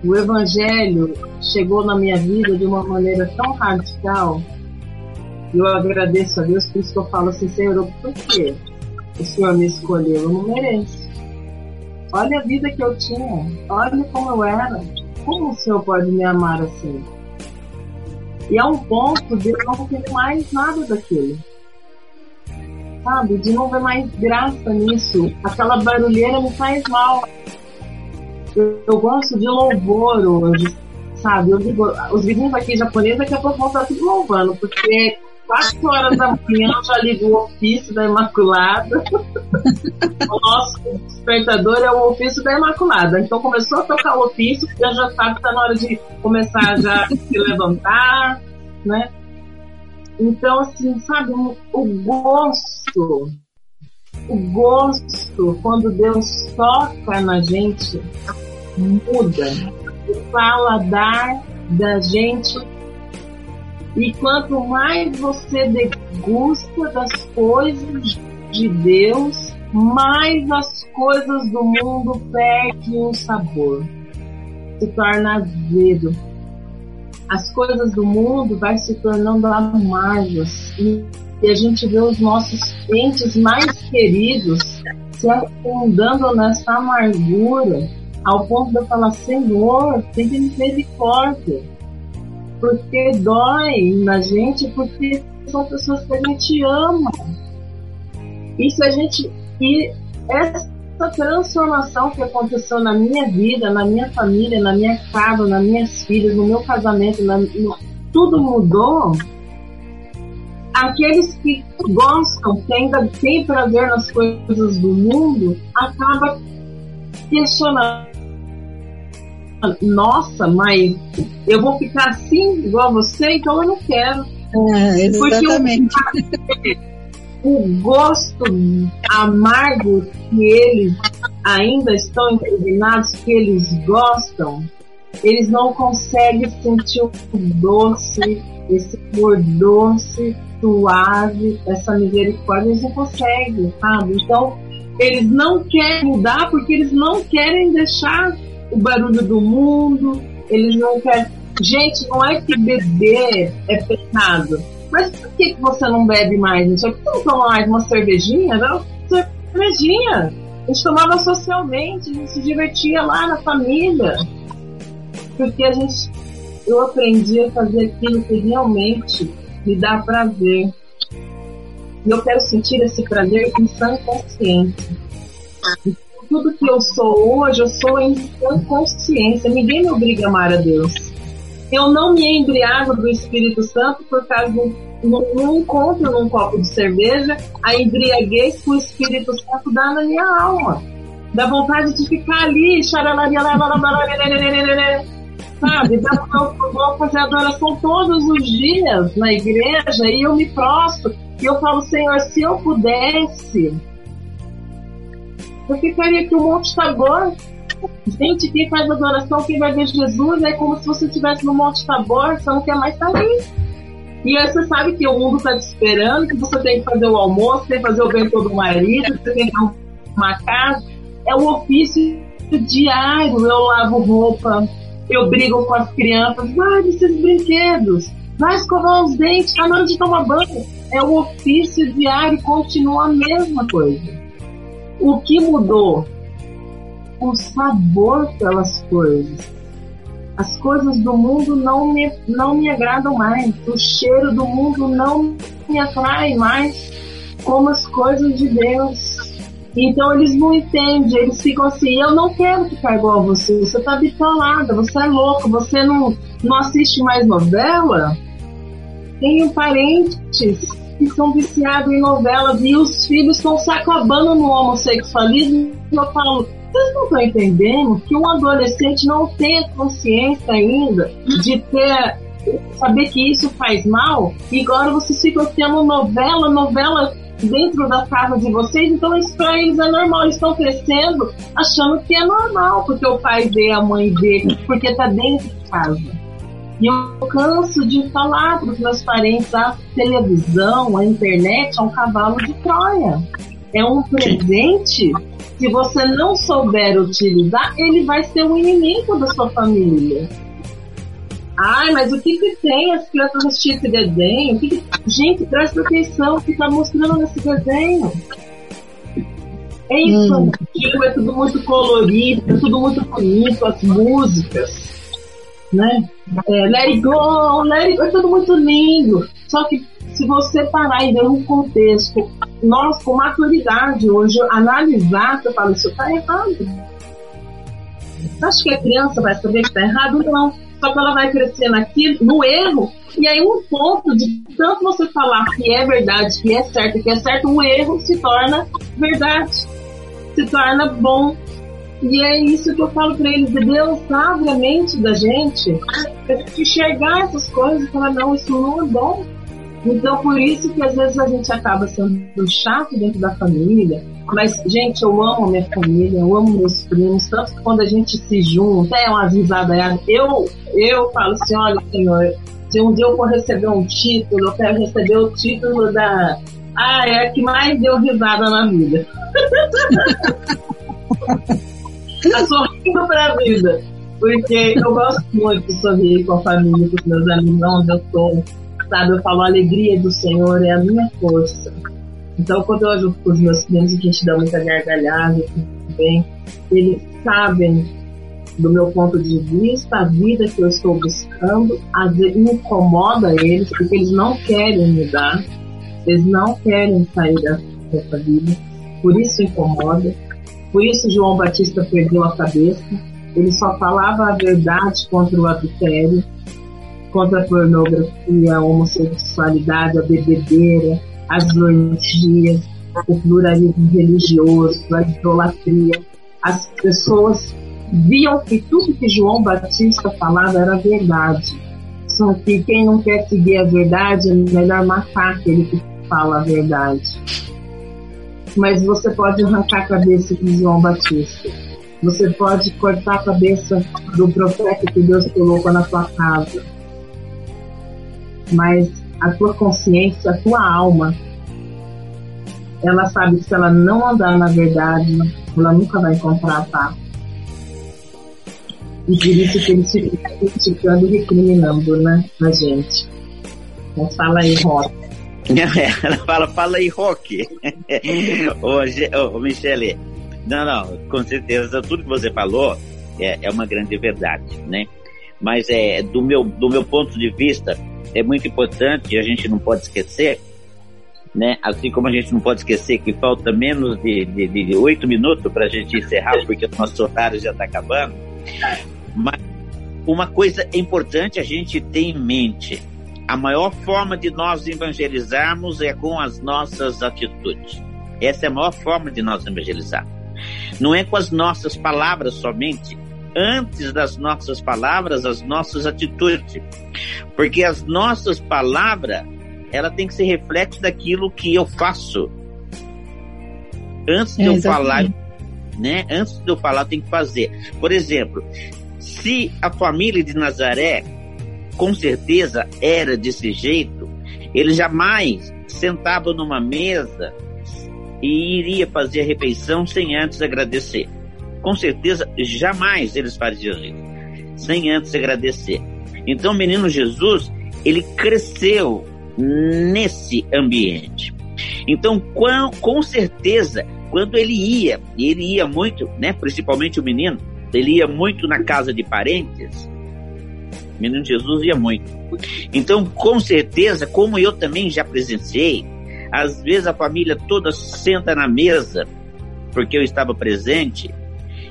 O evangelho chegou na minha vida de uma maneira tão radical. E eu agradeço a Deus, por isso que eu falo assim, Senhor, por que o Senhor me escolheu? Eu não mereço. Olha a vida que eu tinha, olha como eu era. Como o Senhor pode me amar assim? E é um ponto de eu não ter mais nada daquilo sabe? De não ver mais graça nisso. Aquela barulheira me faz mal. Eu, gosto de louvor hoje, sabe? Digo, os vizinhos aqui japoneses daqui a pouco vão estar tudo louvando, porque 4 horas da manhã eu já ligo o ofício da Imaculada. o nosso despertador é o ofício da Imaculada. Então começou a tocar o ofício, já sabe que está na hora de começar já a se levantar, né? Então, assim, sabe, o gosto, o gosto, quando Deus toca na gente, muda. O paladar da gente E quanto mais você degusta das coisas de Deus, mais as coisas do mundo perdem o sabor, se torna azedo. As coisas do mundo vai se tornando amargas e a gente vê os nossos entes mais queridos se afundando nessa amargura ao ponto de eu falar, Senhor, tem misericórdia. Porque dói na gente, porque são pessoas que a gente ama. E se a gente. E essa transformação que aconteceu na minha vida, na minha família, na minha casa, nas minhas filhas, no meu casamento, na, no, tudo mudou. Aqueles que gostam, que ainda têm prazer nas coisas do mundo, acaba questionando nossa, mas eu vou ficar assim igual você, então eu não quero. É, exatamente. Porque o gosto amargo que eles ainda estão impregnados, que eles gostam, eles não conseguem sentir o doce, esse cor doce, suave, essa misericórdia, eles não conseguem, sabe? Então, eles não querem mudar porque eles não querem deixar o barulho do mundo, eles não querem. Gente, não é que beber é pecado. Mas por que, você não bebe mais? Por que não toma mais uma cervejinha? Não, cervejinha. A gente tomava socialmente, a gente se divertia lá na família. Porque a gente. Eu aprendi a fazer aquilo que realmente me dá prazer. E eu quero sentir esse prazer com sã consciência tudo que eu sou hoje, eu sou em consciência. Ninguém me obriga a amar a Deus. Eu não me embriago do Espírito Santo por causa de um encontro num copo de cerveja, a embriaguez que o Espírito Santo dá na minha alma. Dá vontade de ficar ali, sabe? Dá eu vou fazer adoração todos os dias na igreja e eu me prostro. E eu falo, Senhor, se eu pudesse eu ficaria aqui um Monte Tabor. Gente, quem faz adoração, quem vai ver Jesus, é como se você estivesse no Monte Tabor, você não quer mais estar ali. E aí você sabe que o mundo está te esperando, que você tem que fazer o almoço, tem que fazer o bento do marido, você tem que uma casa. É um ofício diário. Eu lavo roupa, eu brigo com as crianças, vai esses brinquedos, vai escovar os dentes, tá na hora de tomar banho. É um ofício diário continua a mesma coisa. O que mudou? O sabor pelas coisas. As coisas do mundo não me, não me agradam mais. O cheiro do mundo não me atrai mais como as coisas de Deus. Então eles não entendem, eles ficam assim, eu não quero ficar igual a você, você tá bitolada, você é louco, você não, não assiste mais novela? Tenho parentes que são viciados em novelas e os filhos estão se acabando no homossexualismo. Eu falo, vocês não estão entendendo que um adolescente não tem consciência ainda de ter saber que isso faz mal e agora vocês ficam tendo novela, novela dentro da casa de vocês, então isso para eles é normal, eles estão crescendo achando que é normal, porque o pai vê, a mãe vê, porque tá dentro de casa. E eu canso de falar para os meus parentes: a televisão, a internet é um cavalo de Troia. É um presente. Se você não souber utilizar, ele vai ser um inimigo da sua família. Ai, mas o que que tem as crianças assistir esse desenho? Que que... Gente, presta atenção o que está mostrando nesse desenho. É isso, hum. é tudo muito colorido, é tudo muito bonito, as músicas né? É, let it go, let it go, é tudo muito lindo. Só que se você parar e ver um contexto, nós com maturidade hoje, analisar, você fala, isso está errado. Acha que a criança vai saber que está errado? Não. Só que ela vai crescer naquilo, no erro, e aí um ponto de tanto você falar que é verdade, que é certo, que é certo, um erro se torna verdade, se torna bom, e é isso que eu falo para eles: Deus abre a mente da gente para gente enxergar essas coisas e falar, não, isso não é bom. Então, por isso que às vezes a gente acaba sendo chato dentro da família, Mas, gente, eu amo minha família, eu amo meus primos, tanto que quando a gente se junta, é umas risadas. Eu, eu falo assim, olha, senhor, se um dia eu for receber um título, eu quero receber o título da. Ah, é a que mais deu risada na vida. sorrindo pra vida. Porque eu gosto muito de sorrir com a família, com os meus amigos, onde eu tô. Sabe, eu falo, a alegria do Senhor é a minha força. Então, quando eu ajudo com os meus clientes, a gente dá muita gargalhada, bem, eles sabem do meu ponto de vista, a vida que eu estou buscando, às vezes incomoda eles, porque eles não querem mudar, eles não querem sair dessa vida, por isso incomoda. Por isso João Batista perdeu a cabeça, ele só falava a verdade contra o adultério, contra a pornografia, a homossexualidade, a bebedeira, as orgias, o pluralismo religioso, a idolatria. As pessoas viam que tudo que João Batista falava era verdade. Só que quem não quer seguir a verdade é melhor matar aquele que fala a verdade. Mas você pode arrancar a cabeça de João Batista. Você pode cortar a cabeça do profeta que Deus colocou na sua casa. Mas a tua consciência, a tua alma, ela sabe que se ela não andar na verdade, ela nunca vai encontrar a paz. E por isso que eles ficam criticando e recriminando, né, a gente. Então fala aí, Rock. Ela fala, fala aí, Rock. ô, ô, Michele, não, não, com certeza, tudo que você falou é, é uma grande verdade, né? Mas é, do, meu, do meu ponto de vista, é muito importante, e a gente não pode esquecer, né? Assim como a gente não pode esquecer que falta menos de oito minutos para a gente encerrar, porque o nosso horário já está acabando. Mas uma coisa importante a gente ter em mente: a maior forma de nós evangelizarmos é com as nossas atitudes. Essa é a maior forma de nós evangelizar. Não é com as nossas palavras somente, antes das nossas palavras, as nossas atitudes. Porque as nossas palavras, ela tem que ser reflexo daquilo que eu faço. Antes de é, eu falar, né? Antes de eu falar, eu tenho que fazer. Por exemplo, se a família de Nazaré, com certeza, era desse jeito, ele jamais sentava numa mesa e iria fazer a refeição sem antes agradecer com certeza jamais eles fariam isso, sem antes agradecer. Então, o menino Jesus, ele cresceu nesse ambiente. Então, com, com certeza, quando ele ia, e ele ia muito, né, principalmente o menino, ele ia muito na casa de parentes, menino Jesus ia muito. Então, com certeza, como eu também já presenciei, às vezes a família toda senta na mesa, porque eu estava presente,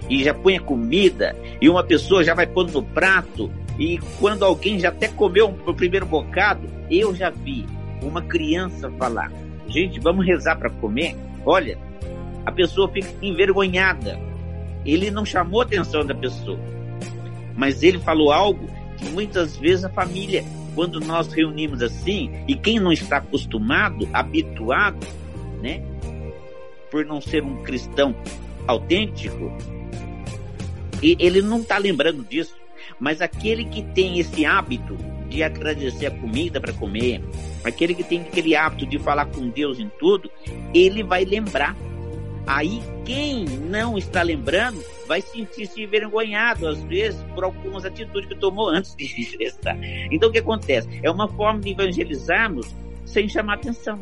e já põe a comida e uma pessoa já vai pondo no prato e quando alguém já até comeu o primeiro bocado, eu já vi uma criança falar: gente, vamos rezar para comer. Olha, a pessoa fica envergonhada. Ele não chamou a atenção da pessoa, mas ele falou algo muitas vezes a família, quando nós reunimos assim, e quem não está acostumado, habituado, né, por não ser um cristão autêntico, e ele não está lembrando disso. Mas aquele que tem esse hábito de agradecer a comida para comer, aquele que tem aquele hábito de falar com Deus em tudo, ele vai lembrar. Aí quem não está lembrando vai sentir-se envergonhado, às vezes, por algumas atitudes que tomou antes de estar. Então o que acontece? É uma forma de evangelizarmos sem chamar atenção.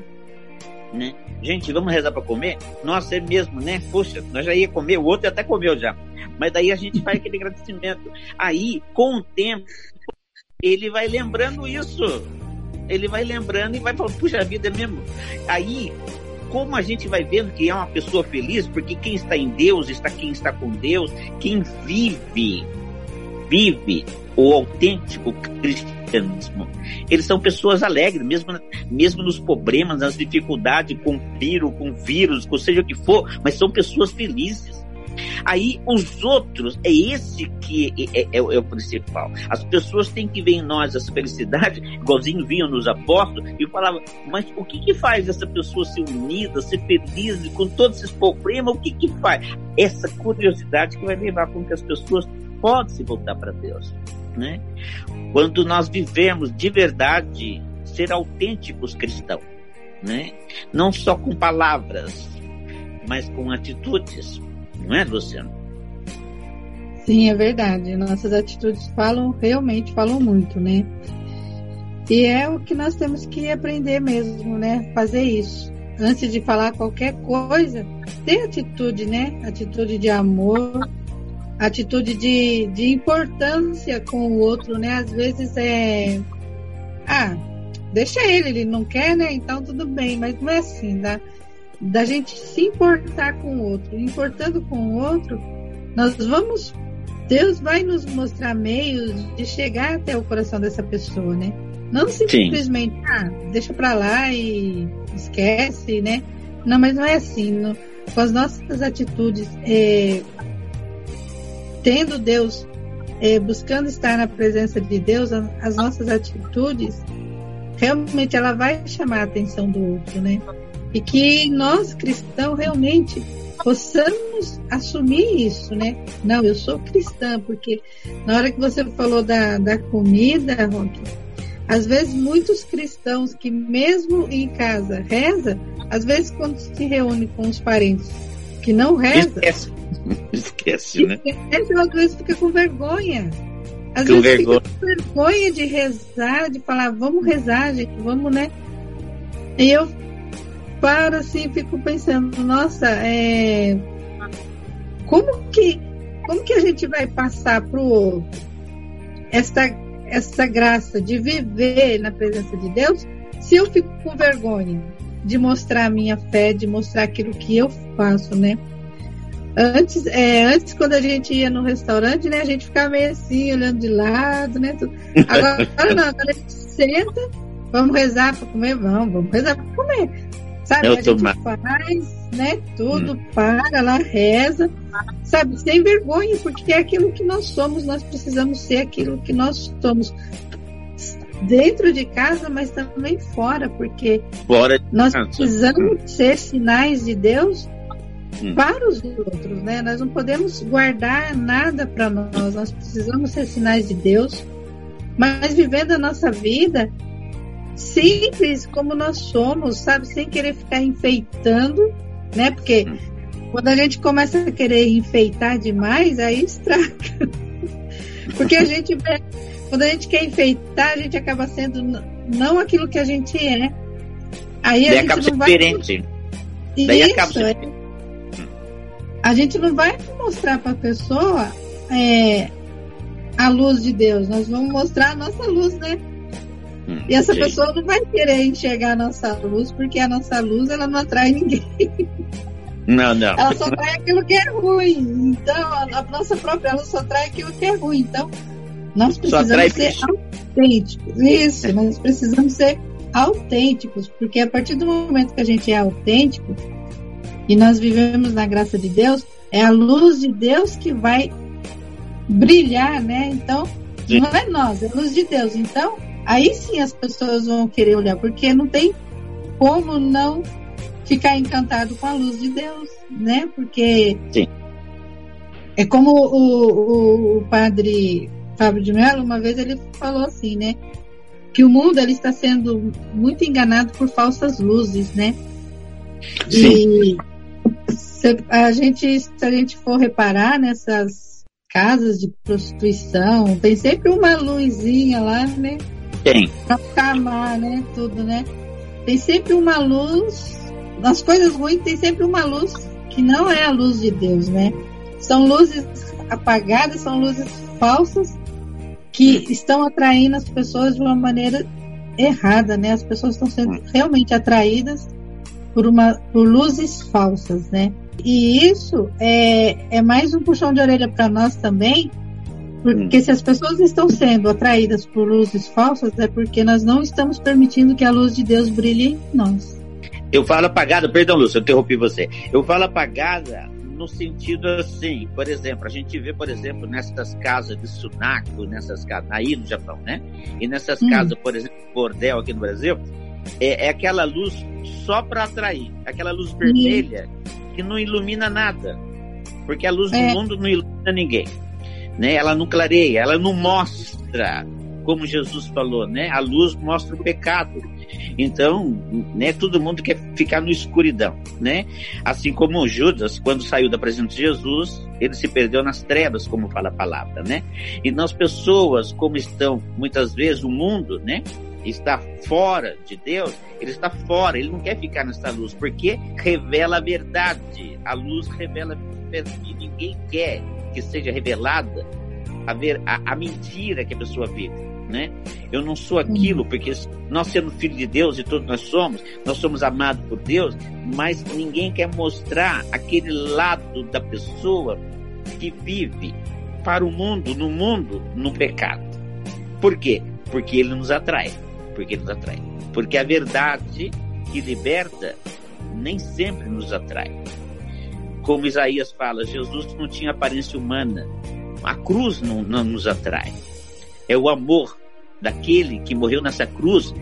Né? Gente, vamos rezar para comer? Nossa, é mesmo, né? Poxa, nós já ia comer, o outro até comeu já. Mas daí a gente faz aquele agradecimento. Aí, com o tempo, ele vai lembrando isso. Ele vai lembrando e vai falando, puxa vida, é mesmo. Aí, como a gente vai vendo que é uma pessoa feliz, porque quem está em Deus está quem está com Deus, quem vive, vive o autêntico cristianismo. Eles são pessoas alegres, mesmo, mesmo nos problemas, nas dificuldades, com vírus, com vírus, com seja o que for, mas são pessoas felizes Aí os outros, é esse que é, é, é, o principal. As pessoas têm que ver em nós essa felicidade, igualzinho vinham nos apóstolos, e falavam, mas o que que faz essa pessoa ser unida, ser feliz com todos esses problemas? O que que faz? Essa curiosidade que vai levar com que as pessoas possam se voltar para Deus. Né? Quando nós vivemos de verdade, ser autênticos cristãos, né? não só com palavras, mas com atitudes não é, Luciano? Sim, é verdade. Nossas atitudes falam, realmente falam muito, né? E é o que nós temos que aprender mesmo, né? Fazer isso. Antes de falar qualquer coisa, ter atitude, né? Atitude de amor, atitude de, de importância com o outro, né? Às vezes é. Ah, deixa ele, ele não quer, né? Então tudo bem, mas não é assim, tá? Da gente se importar com o outro. Importando com o outro, nós vamos. Deus vai nos mostrar meios de chegar até o coração dessa pessoa, né? Não simplesmente, Sim. ah, deixa pra lá e esquece, né? Não, mas não é assim. No, com as nossas atitudes, é, tendo Deus, é, buscando estar na presença de Deus, as nossas atitudes, realmente ela vai chamar a atenção do outro, né? E que nós cristãos realmente possamos assumir isso, né? Não, eu sou cristã, porque na hora que você falou da, da comida, Roque, às vezes muitos cristãos que mesmo em casa reza, às vezes quando se reúne com os parentes que não reza, esquece, esquece né? Esquece, às vezes fica com vergonha. Às com vezes vergonha. fica com vergonha de rezar, de falar, vamos rezar, gente, vamos, né? E eu paro assim fico pensando, nossa, é... como que como que a gente vai passar para o outro essa, essa graça de viver na presença de Deus se eu fico com vergonha de mostrar a minha fé, de mostrar aquilo que eu faço, né? Antes, é, antes quando a gente ia no restaurante, né, a gente ficava meio assim, olhando de lado, né? Agora, não, agora a gente senta, vamos rezar para comer, vamos, vamos rezar para comer. Sabe, Eu a gente faz, né, tudo, hum. para lá, reza, sabe, sem vergonha, porque é aquilo que nós somos, nós precisamos ser aquilo que nós somos dentro de casa, mas também fora, porque fora nós precisamos ser sinais de Deus hum. para os outros, né? Nós não podemos guardar nada para nós, nós precisamos ser sinais de Deus, mas vivendo a nossa vida simples como nós somos, sabe? Sem querer ficar enfeitando, né? Porque quando a gente começa a querer enfeitar demais, aí estraga. Porque a gente quando a gente quer enfeitar, a gente acaba sendo não aquilo que a gente é. Aí a Daí gente não vai. Diferente. Daí Isso, acaba é... A gente não vai mostrar para a pessoa é, a luz de Deus, nós vamos mostrar a nossa luz, né? Hum, e essa pessoa não vai querer enxergar a nossa luz, porque a nossa luz ela não atrai ninguém. Não, não. Ela só atrai aquilo que é ruim. Então, a, nossa própria luz só atrai aquilo que é ruim. Então, nós precisamos ser autênticos. Isso, nós precisamos ser autênticos, porque a partir do momento que a gente é autêntico e nós vivemos na graça de Deus, é a luz de Deus que vai brilhar, né? Então, Sim. não é nós, é a luz de Deus. Então, aí sim as pessoas vão querer olhar, porque não tem como não ficar encantado com a luz de Deus, né? Porque sim. é como o, o, o padre Fábio de Mello, uma vez ele falou assim, né? Que o mundo ele está sendo muito enganado por falsas luzes, né? Sim. E se a gente, se a gente for reparar nessas casas de prostituição, tem sempre uma luzinha lá, né? Tem. Pra calmar, né? Tudo, né? Tem sempre uma luz. Nas coisas ruins tem sempre uma luz que não é a luz de Deus, né? São luzes apagadas, são luzes falsas que estão atraindo as pessoas de uma maneira errada, né? As pessoas estão sendo realmente atraídas por uma por luzes falsas, né? E isso é, é mais um puxão de orelha para nós também, porque se as pessoas estão sendo atraídas por luzes falsas, é porque nós não estamos permitindo que a luz de Deus brilhe em nós. Eu falo apagada, perdão, Lúcio, eu interrompi você. Eu falo apagada no sentido assim, por exemplo, a gente vê, por exemplo, nessas casas de sunaco, nessas casas, aí no Japão, né? E nessas hum. casas, por exemplo, bordel aqui no Brasil, é, é aquela luz só para atrair, aquela luz vermelha que não ilumina nada, porque a luz é. do mundo não ilumina ninguém, né? Ela não clareia, ela não mostra, como Jesus falou, né? A luz mostra o pecado. Então, né, todo mundo quer ficar no escuridão, né? Assim como Judas, quando saiu da presença de Jesus, ele se perdeu nas trevas, como fala a palavra, né? E nós pessoas, como estão muitas vezes o mundo, né? Está fora de Deus, ele está fora, ele não quer ficar nessa luz, porque revela a verdade. A luz revela a verdade. E ninguém quer que seja revelada a, ver, a, a mentira que a pessoa vive né? Eu não sou aquilo, uhum. porque nós sendo filho de Deus e todos nós somos, nós somos amados por Deus, mas ninguém quer mostrar aquele lado da pessoa que vive para o mundo, no mundo, no pecado. Por quê? Porque ele nos atrai. Porque ele nos atrai. Porque a verdade que liberta nem sempre nos atrai. Como Isaías fala, Jesus não tinha aparência humana. A cruz não, não nos atrai é o amor daquele que morreu nessa cruz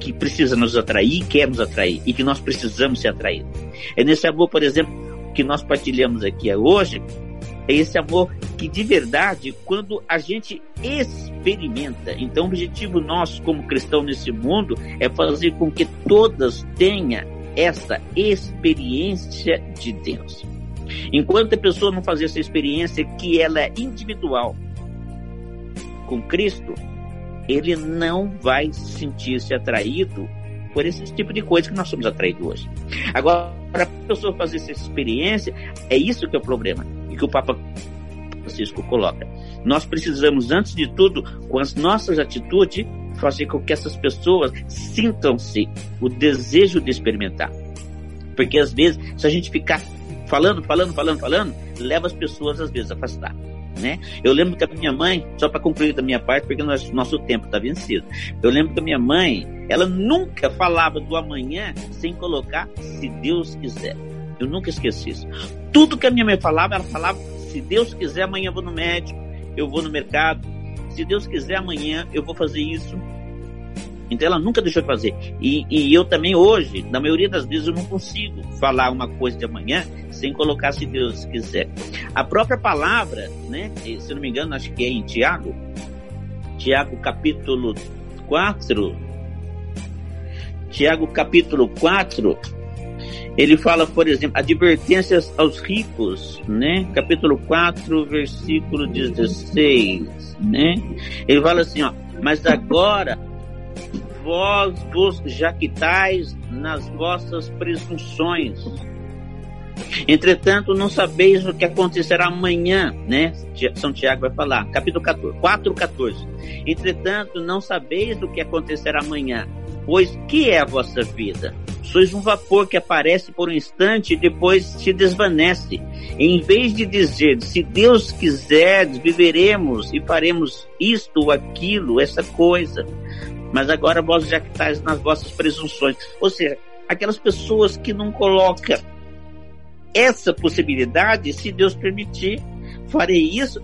que precisa nos atrair, quer nos atrair e que nós precisamos ser atraídos. É nesse amor, por exemplo, que nós partilhamos aqui hoje, é esse amor que de verdade, quando a gente experimenta, então o objetivo nosso como cristão nesse mundo é fazer com que todas tenham essa experiência de Deus. Enquanto a pessoa não fazer essa experiência que ela é individual, com Cristo, ele não vai sentir-se atraído por esse tipo de coisa que nós somos atraídos hoje. Agora, para a pessoa fazer essa experiência, é isso que é o problema e que o Papa Francisco coloca. Nós precisamos, antes de tudo, com as nossas atitudes, fazer com que essas pessoas sintam-se o desejo de experimentar. Porque às vezes, se a gente ficar falando, falando, falando, falando, leva as pessoas às vezes a afastar né? Eu lembro que a minha mãe, só para concluir da minha parte, porque nosso, nosso tempo está vencido. Eu lembro que a minha mãe, ela nunca falava do amanhã sem colocar se Deus quiser. Eu nunca esqueci isso. Tudo que a minha mãe falava, ela falava se Deus quiser amanhã eu vou no médico, eu vou no mercado. Se Deus quiser amanhã eu vou fazer isso. Então ela nunca deixou de fazer. E, e eu também hoje, na maioria das vezes, eu não consigo falar uma coisa de amanhã sem colocar se Deus quiser. A própria palavra, né? Se não me engano, acho que é em Tiago, Tiago capítulo 4, Tiago capítulo 4, ele fala, por exemplo, advertências aos ricos, né? Capítulo 4, versículo 16, né? Ele fala assim, ó, mas agora vós vos jactais nas vossas presunções Entretanto, não sabeis o que acontecerá amanhã, né? São Tiago vai falar, capítulo 14, 4, 14. Entretanto, não sabeis o que acontecerá amanhã, pois que é a vossa vida? Sois um vapor que aparece por um instante e depois se desvanece. Em vez de dizer, se Deus quiser, viveremos e faremos isto aquilo, essa coisa. Mas agora vós já que estáis nas vossas presunções. Ou seja, aquelas pessoas que não colocam essa possibilidade, se Deus permitir, farei isso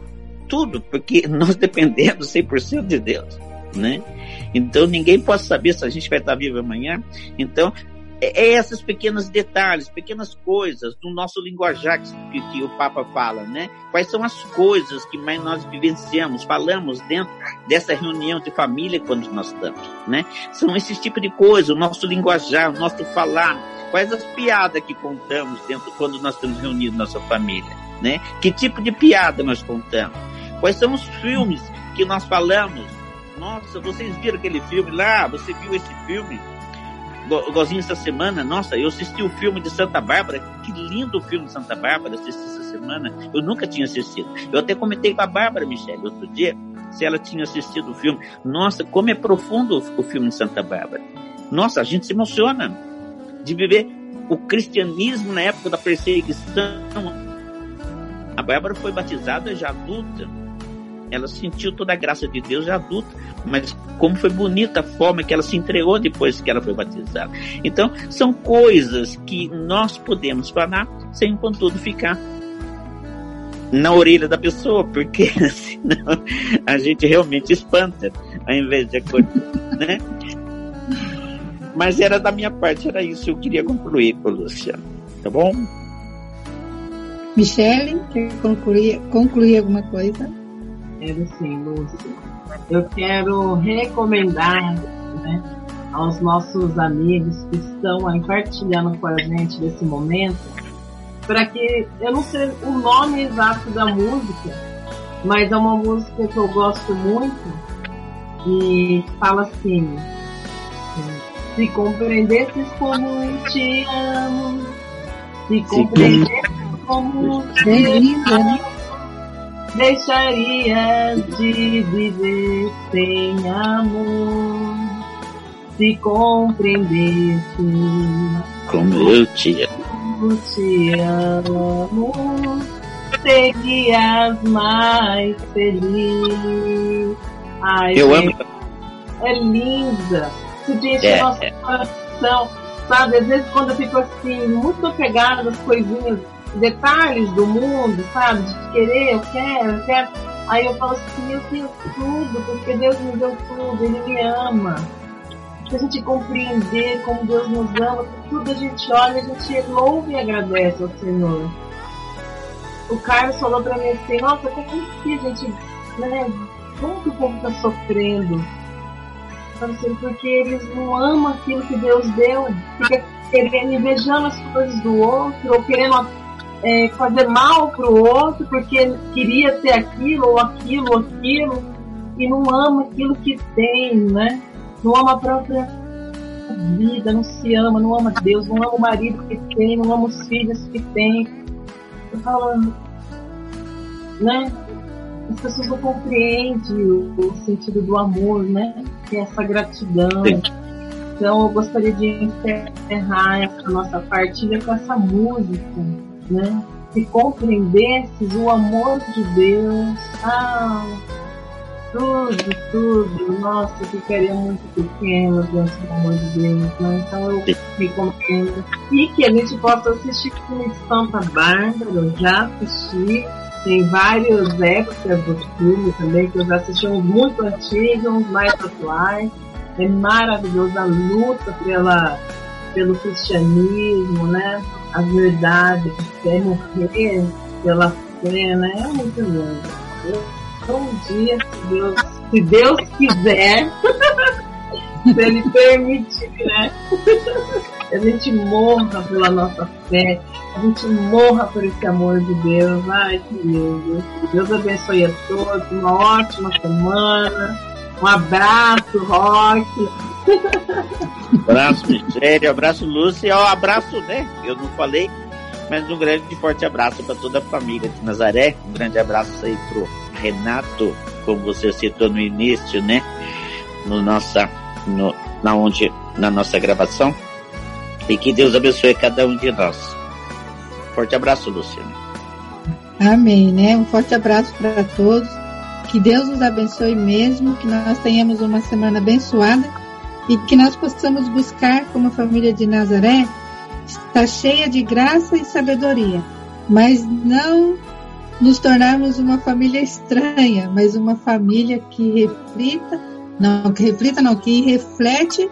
tudo, porque nós dependemos 100% de Deus, né? Então ninguém pode saber se a gente vai estar vivo amanhã. Então é, é esses pequenos detalhes, pequenas coisas do nosso linguajar que, que, o Papa fala, né? Quais são as coisas que mais nós vivenciamos, falamos dentro dessa reunião de família quando nós estamos, né? São esses tipos de coisas, o nosso linguajar, o nosso falar, Quais as piadas que contamos dentro quando nós estamos reunidos nossa família, né? Que tipo de piada nós contamos? Quais são os filmes que nós falamos? Nossa, vocês viram aquele filme lá? Você viu esse filme? Igualzinho essa semana, nossa, eu assisti o filme de Santa Bárbara, que lindo o filme de Santa Bárbara, assisti essa semana, eu nunca tinha assistido. Eu até comentei com a Bárbara, Michelle, outro dia, se ela tinha assistido o filme. Nossa, como é profundo o filme de Santa Bárbara. Nossa, a gente se emociona de viver o cristianismo na época da perseguição. A Bárbara foi batizada já adulta. Ela sentiu toda a graça de Deus já adulta, mas como foi bonita a forma que ela se entregou depois que ela foi batizada. Então, são coisas que nós podemos falar sem o pontudo ficar na orelha da pessoa, porque senão a gente realmente espanta, ao invés de acordo, né? Mas era da minha parte, era isso que eu queria concluir Luciano, tá bom? Michele, quer concluir, concluir alguma coisa? Quero sim, Lúcia. Eu quero recomendar né, aos nossos amigos que estão aí partilhando com a gente nesse momento, para que eu não sei o nome exato da música, mas é uma música que eu gosto muito e fala assim: se compreendesses como te amo, se compreendesses como né? Deixaria de viver sem amor se compreendesse como eu te amo, te amo serias mais feliz. Ai, eu gente, amo. É linda. Se diz é, nosso é. coração. Sabe, às vezes quando eu fico assim, muito apegada das coisinhas detalhes do mundo, sabe? De querer, eu quero, eu quero. Aí eu falo assim, eu tenho tudo, porque Deus me deu tudo, Ele me ama. Se a gente compreender como Deus nos ama, tudo a gente olha, a gente louva e agradece ao Senhor. O Carlos falou pra mim assim, nossa, como que a gente, né? Como que o povo tá sofrendo? Assim, porque eles não amam aquilo que Deus deu, fica querendo, invejando as coisas do outro, ou querendo é, fazer mal para o outro porque queria ter aquilo ou aquilo ou aquilo e não ama aquilo que tem, né? Não ama a própria vida, não se ama, não ama Deus, não ama o marido que tem, não ama os filhos que tem. Eu falo, né? As pessoas não compreendem o, sentido do amor, né? Que é essa gratidão. Então eu gostaria de encerrar essa nossa partilha com essa música né? Se compreendesses o amor de Deus, ah, tudo, tudo, nossa, eu ficaria muito pequeno diante do amor de Deus, né? Então eu recomendo. E que a gente possa assistir filme de Santa Bárbara, eu já assisti, tem várias épocas do filme também, que eu já assisti uns muito antigos, uns mais atuais. É maravilhoso a luta pela, pelo cristianismo, né? A verdade, quer morrer pela fé, né? É muito lindo. Um dia, se Deus, se Deus quiser, se Ele permitir, né? A gente morra pela nossa fé, a gente morra por esse amor de Deus. Ai, que lindo. Deus abençoe a todos, uma ótima semana. Um abraço, Rock. Abraço, Michele, abraço, Lúcia, um abraço, né? Eu não falei, mas um grande e forte abraço para toda a família de Nazaré. Um grande abraço aí pro Renato, como você citou no início, né? No nossa, no, na onde, na nossa gravação. E que Deus abençoe cada um de nós. Forte abraço, Luciana. Amém, né? Um forte abraço para todos. Que Deus nos abençoe mesmo, que nós tenhamos uma semana abençoada e que nós possamos buscar, como a família de Nazaré, está cheia de graça e sabedoria, mas não nos tornarmos uma família estranha, mas uma família que reflita, não que reflita, não que reflete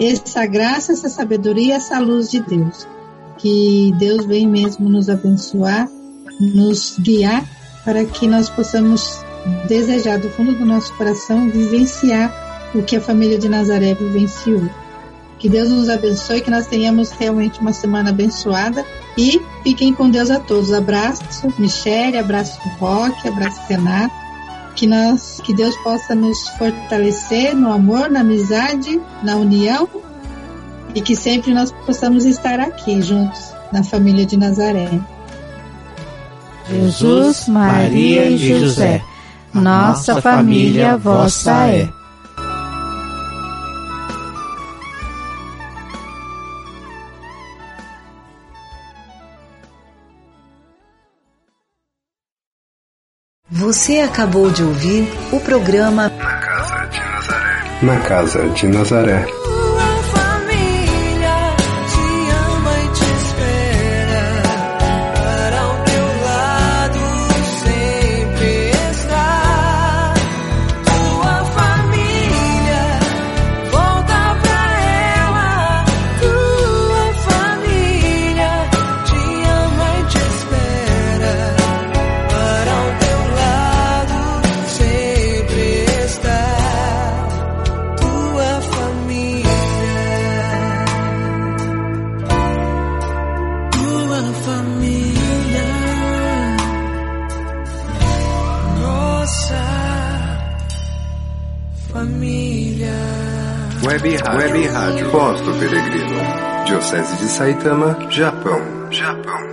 essa graça, essa sabedoria, essa luz de Deus. Que Deus vem mesmo nos abençoar, nos guiar para que nós possamos desejar do fundo do nosso coração vivenciar o que a família de Nazaré vivenciou. Que Deus nos abençoe, que nós tenhamos realmente uma semana abençoada e fiquem com Deus a todos. Abraço, Michele, abraço Roque, abraço Renato. Que, nós, que Deus possa nos fortalecer no amor, na amizade, na união e que sempre nós possamos estar aqui juntos na família de Nazaré. Jesus, Maria e José, nossa família vossa é. Você acabou de ouvir o programa Na Casa de Nazaré. Na Casa de Nazaré. Web Rádio, Web Rádio do Peregrino. Diocese de Saitama, Japão. Japão.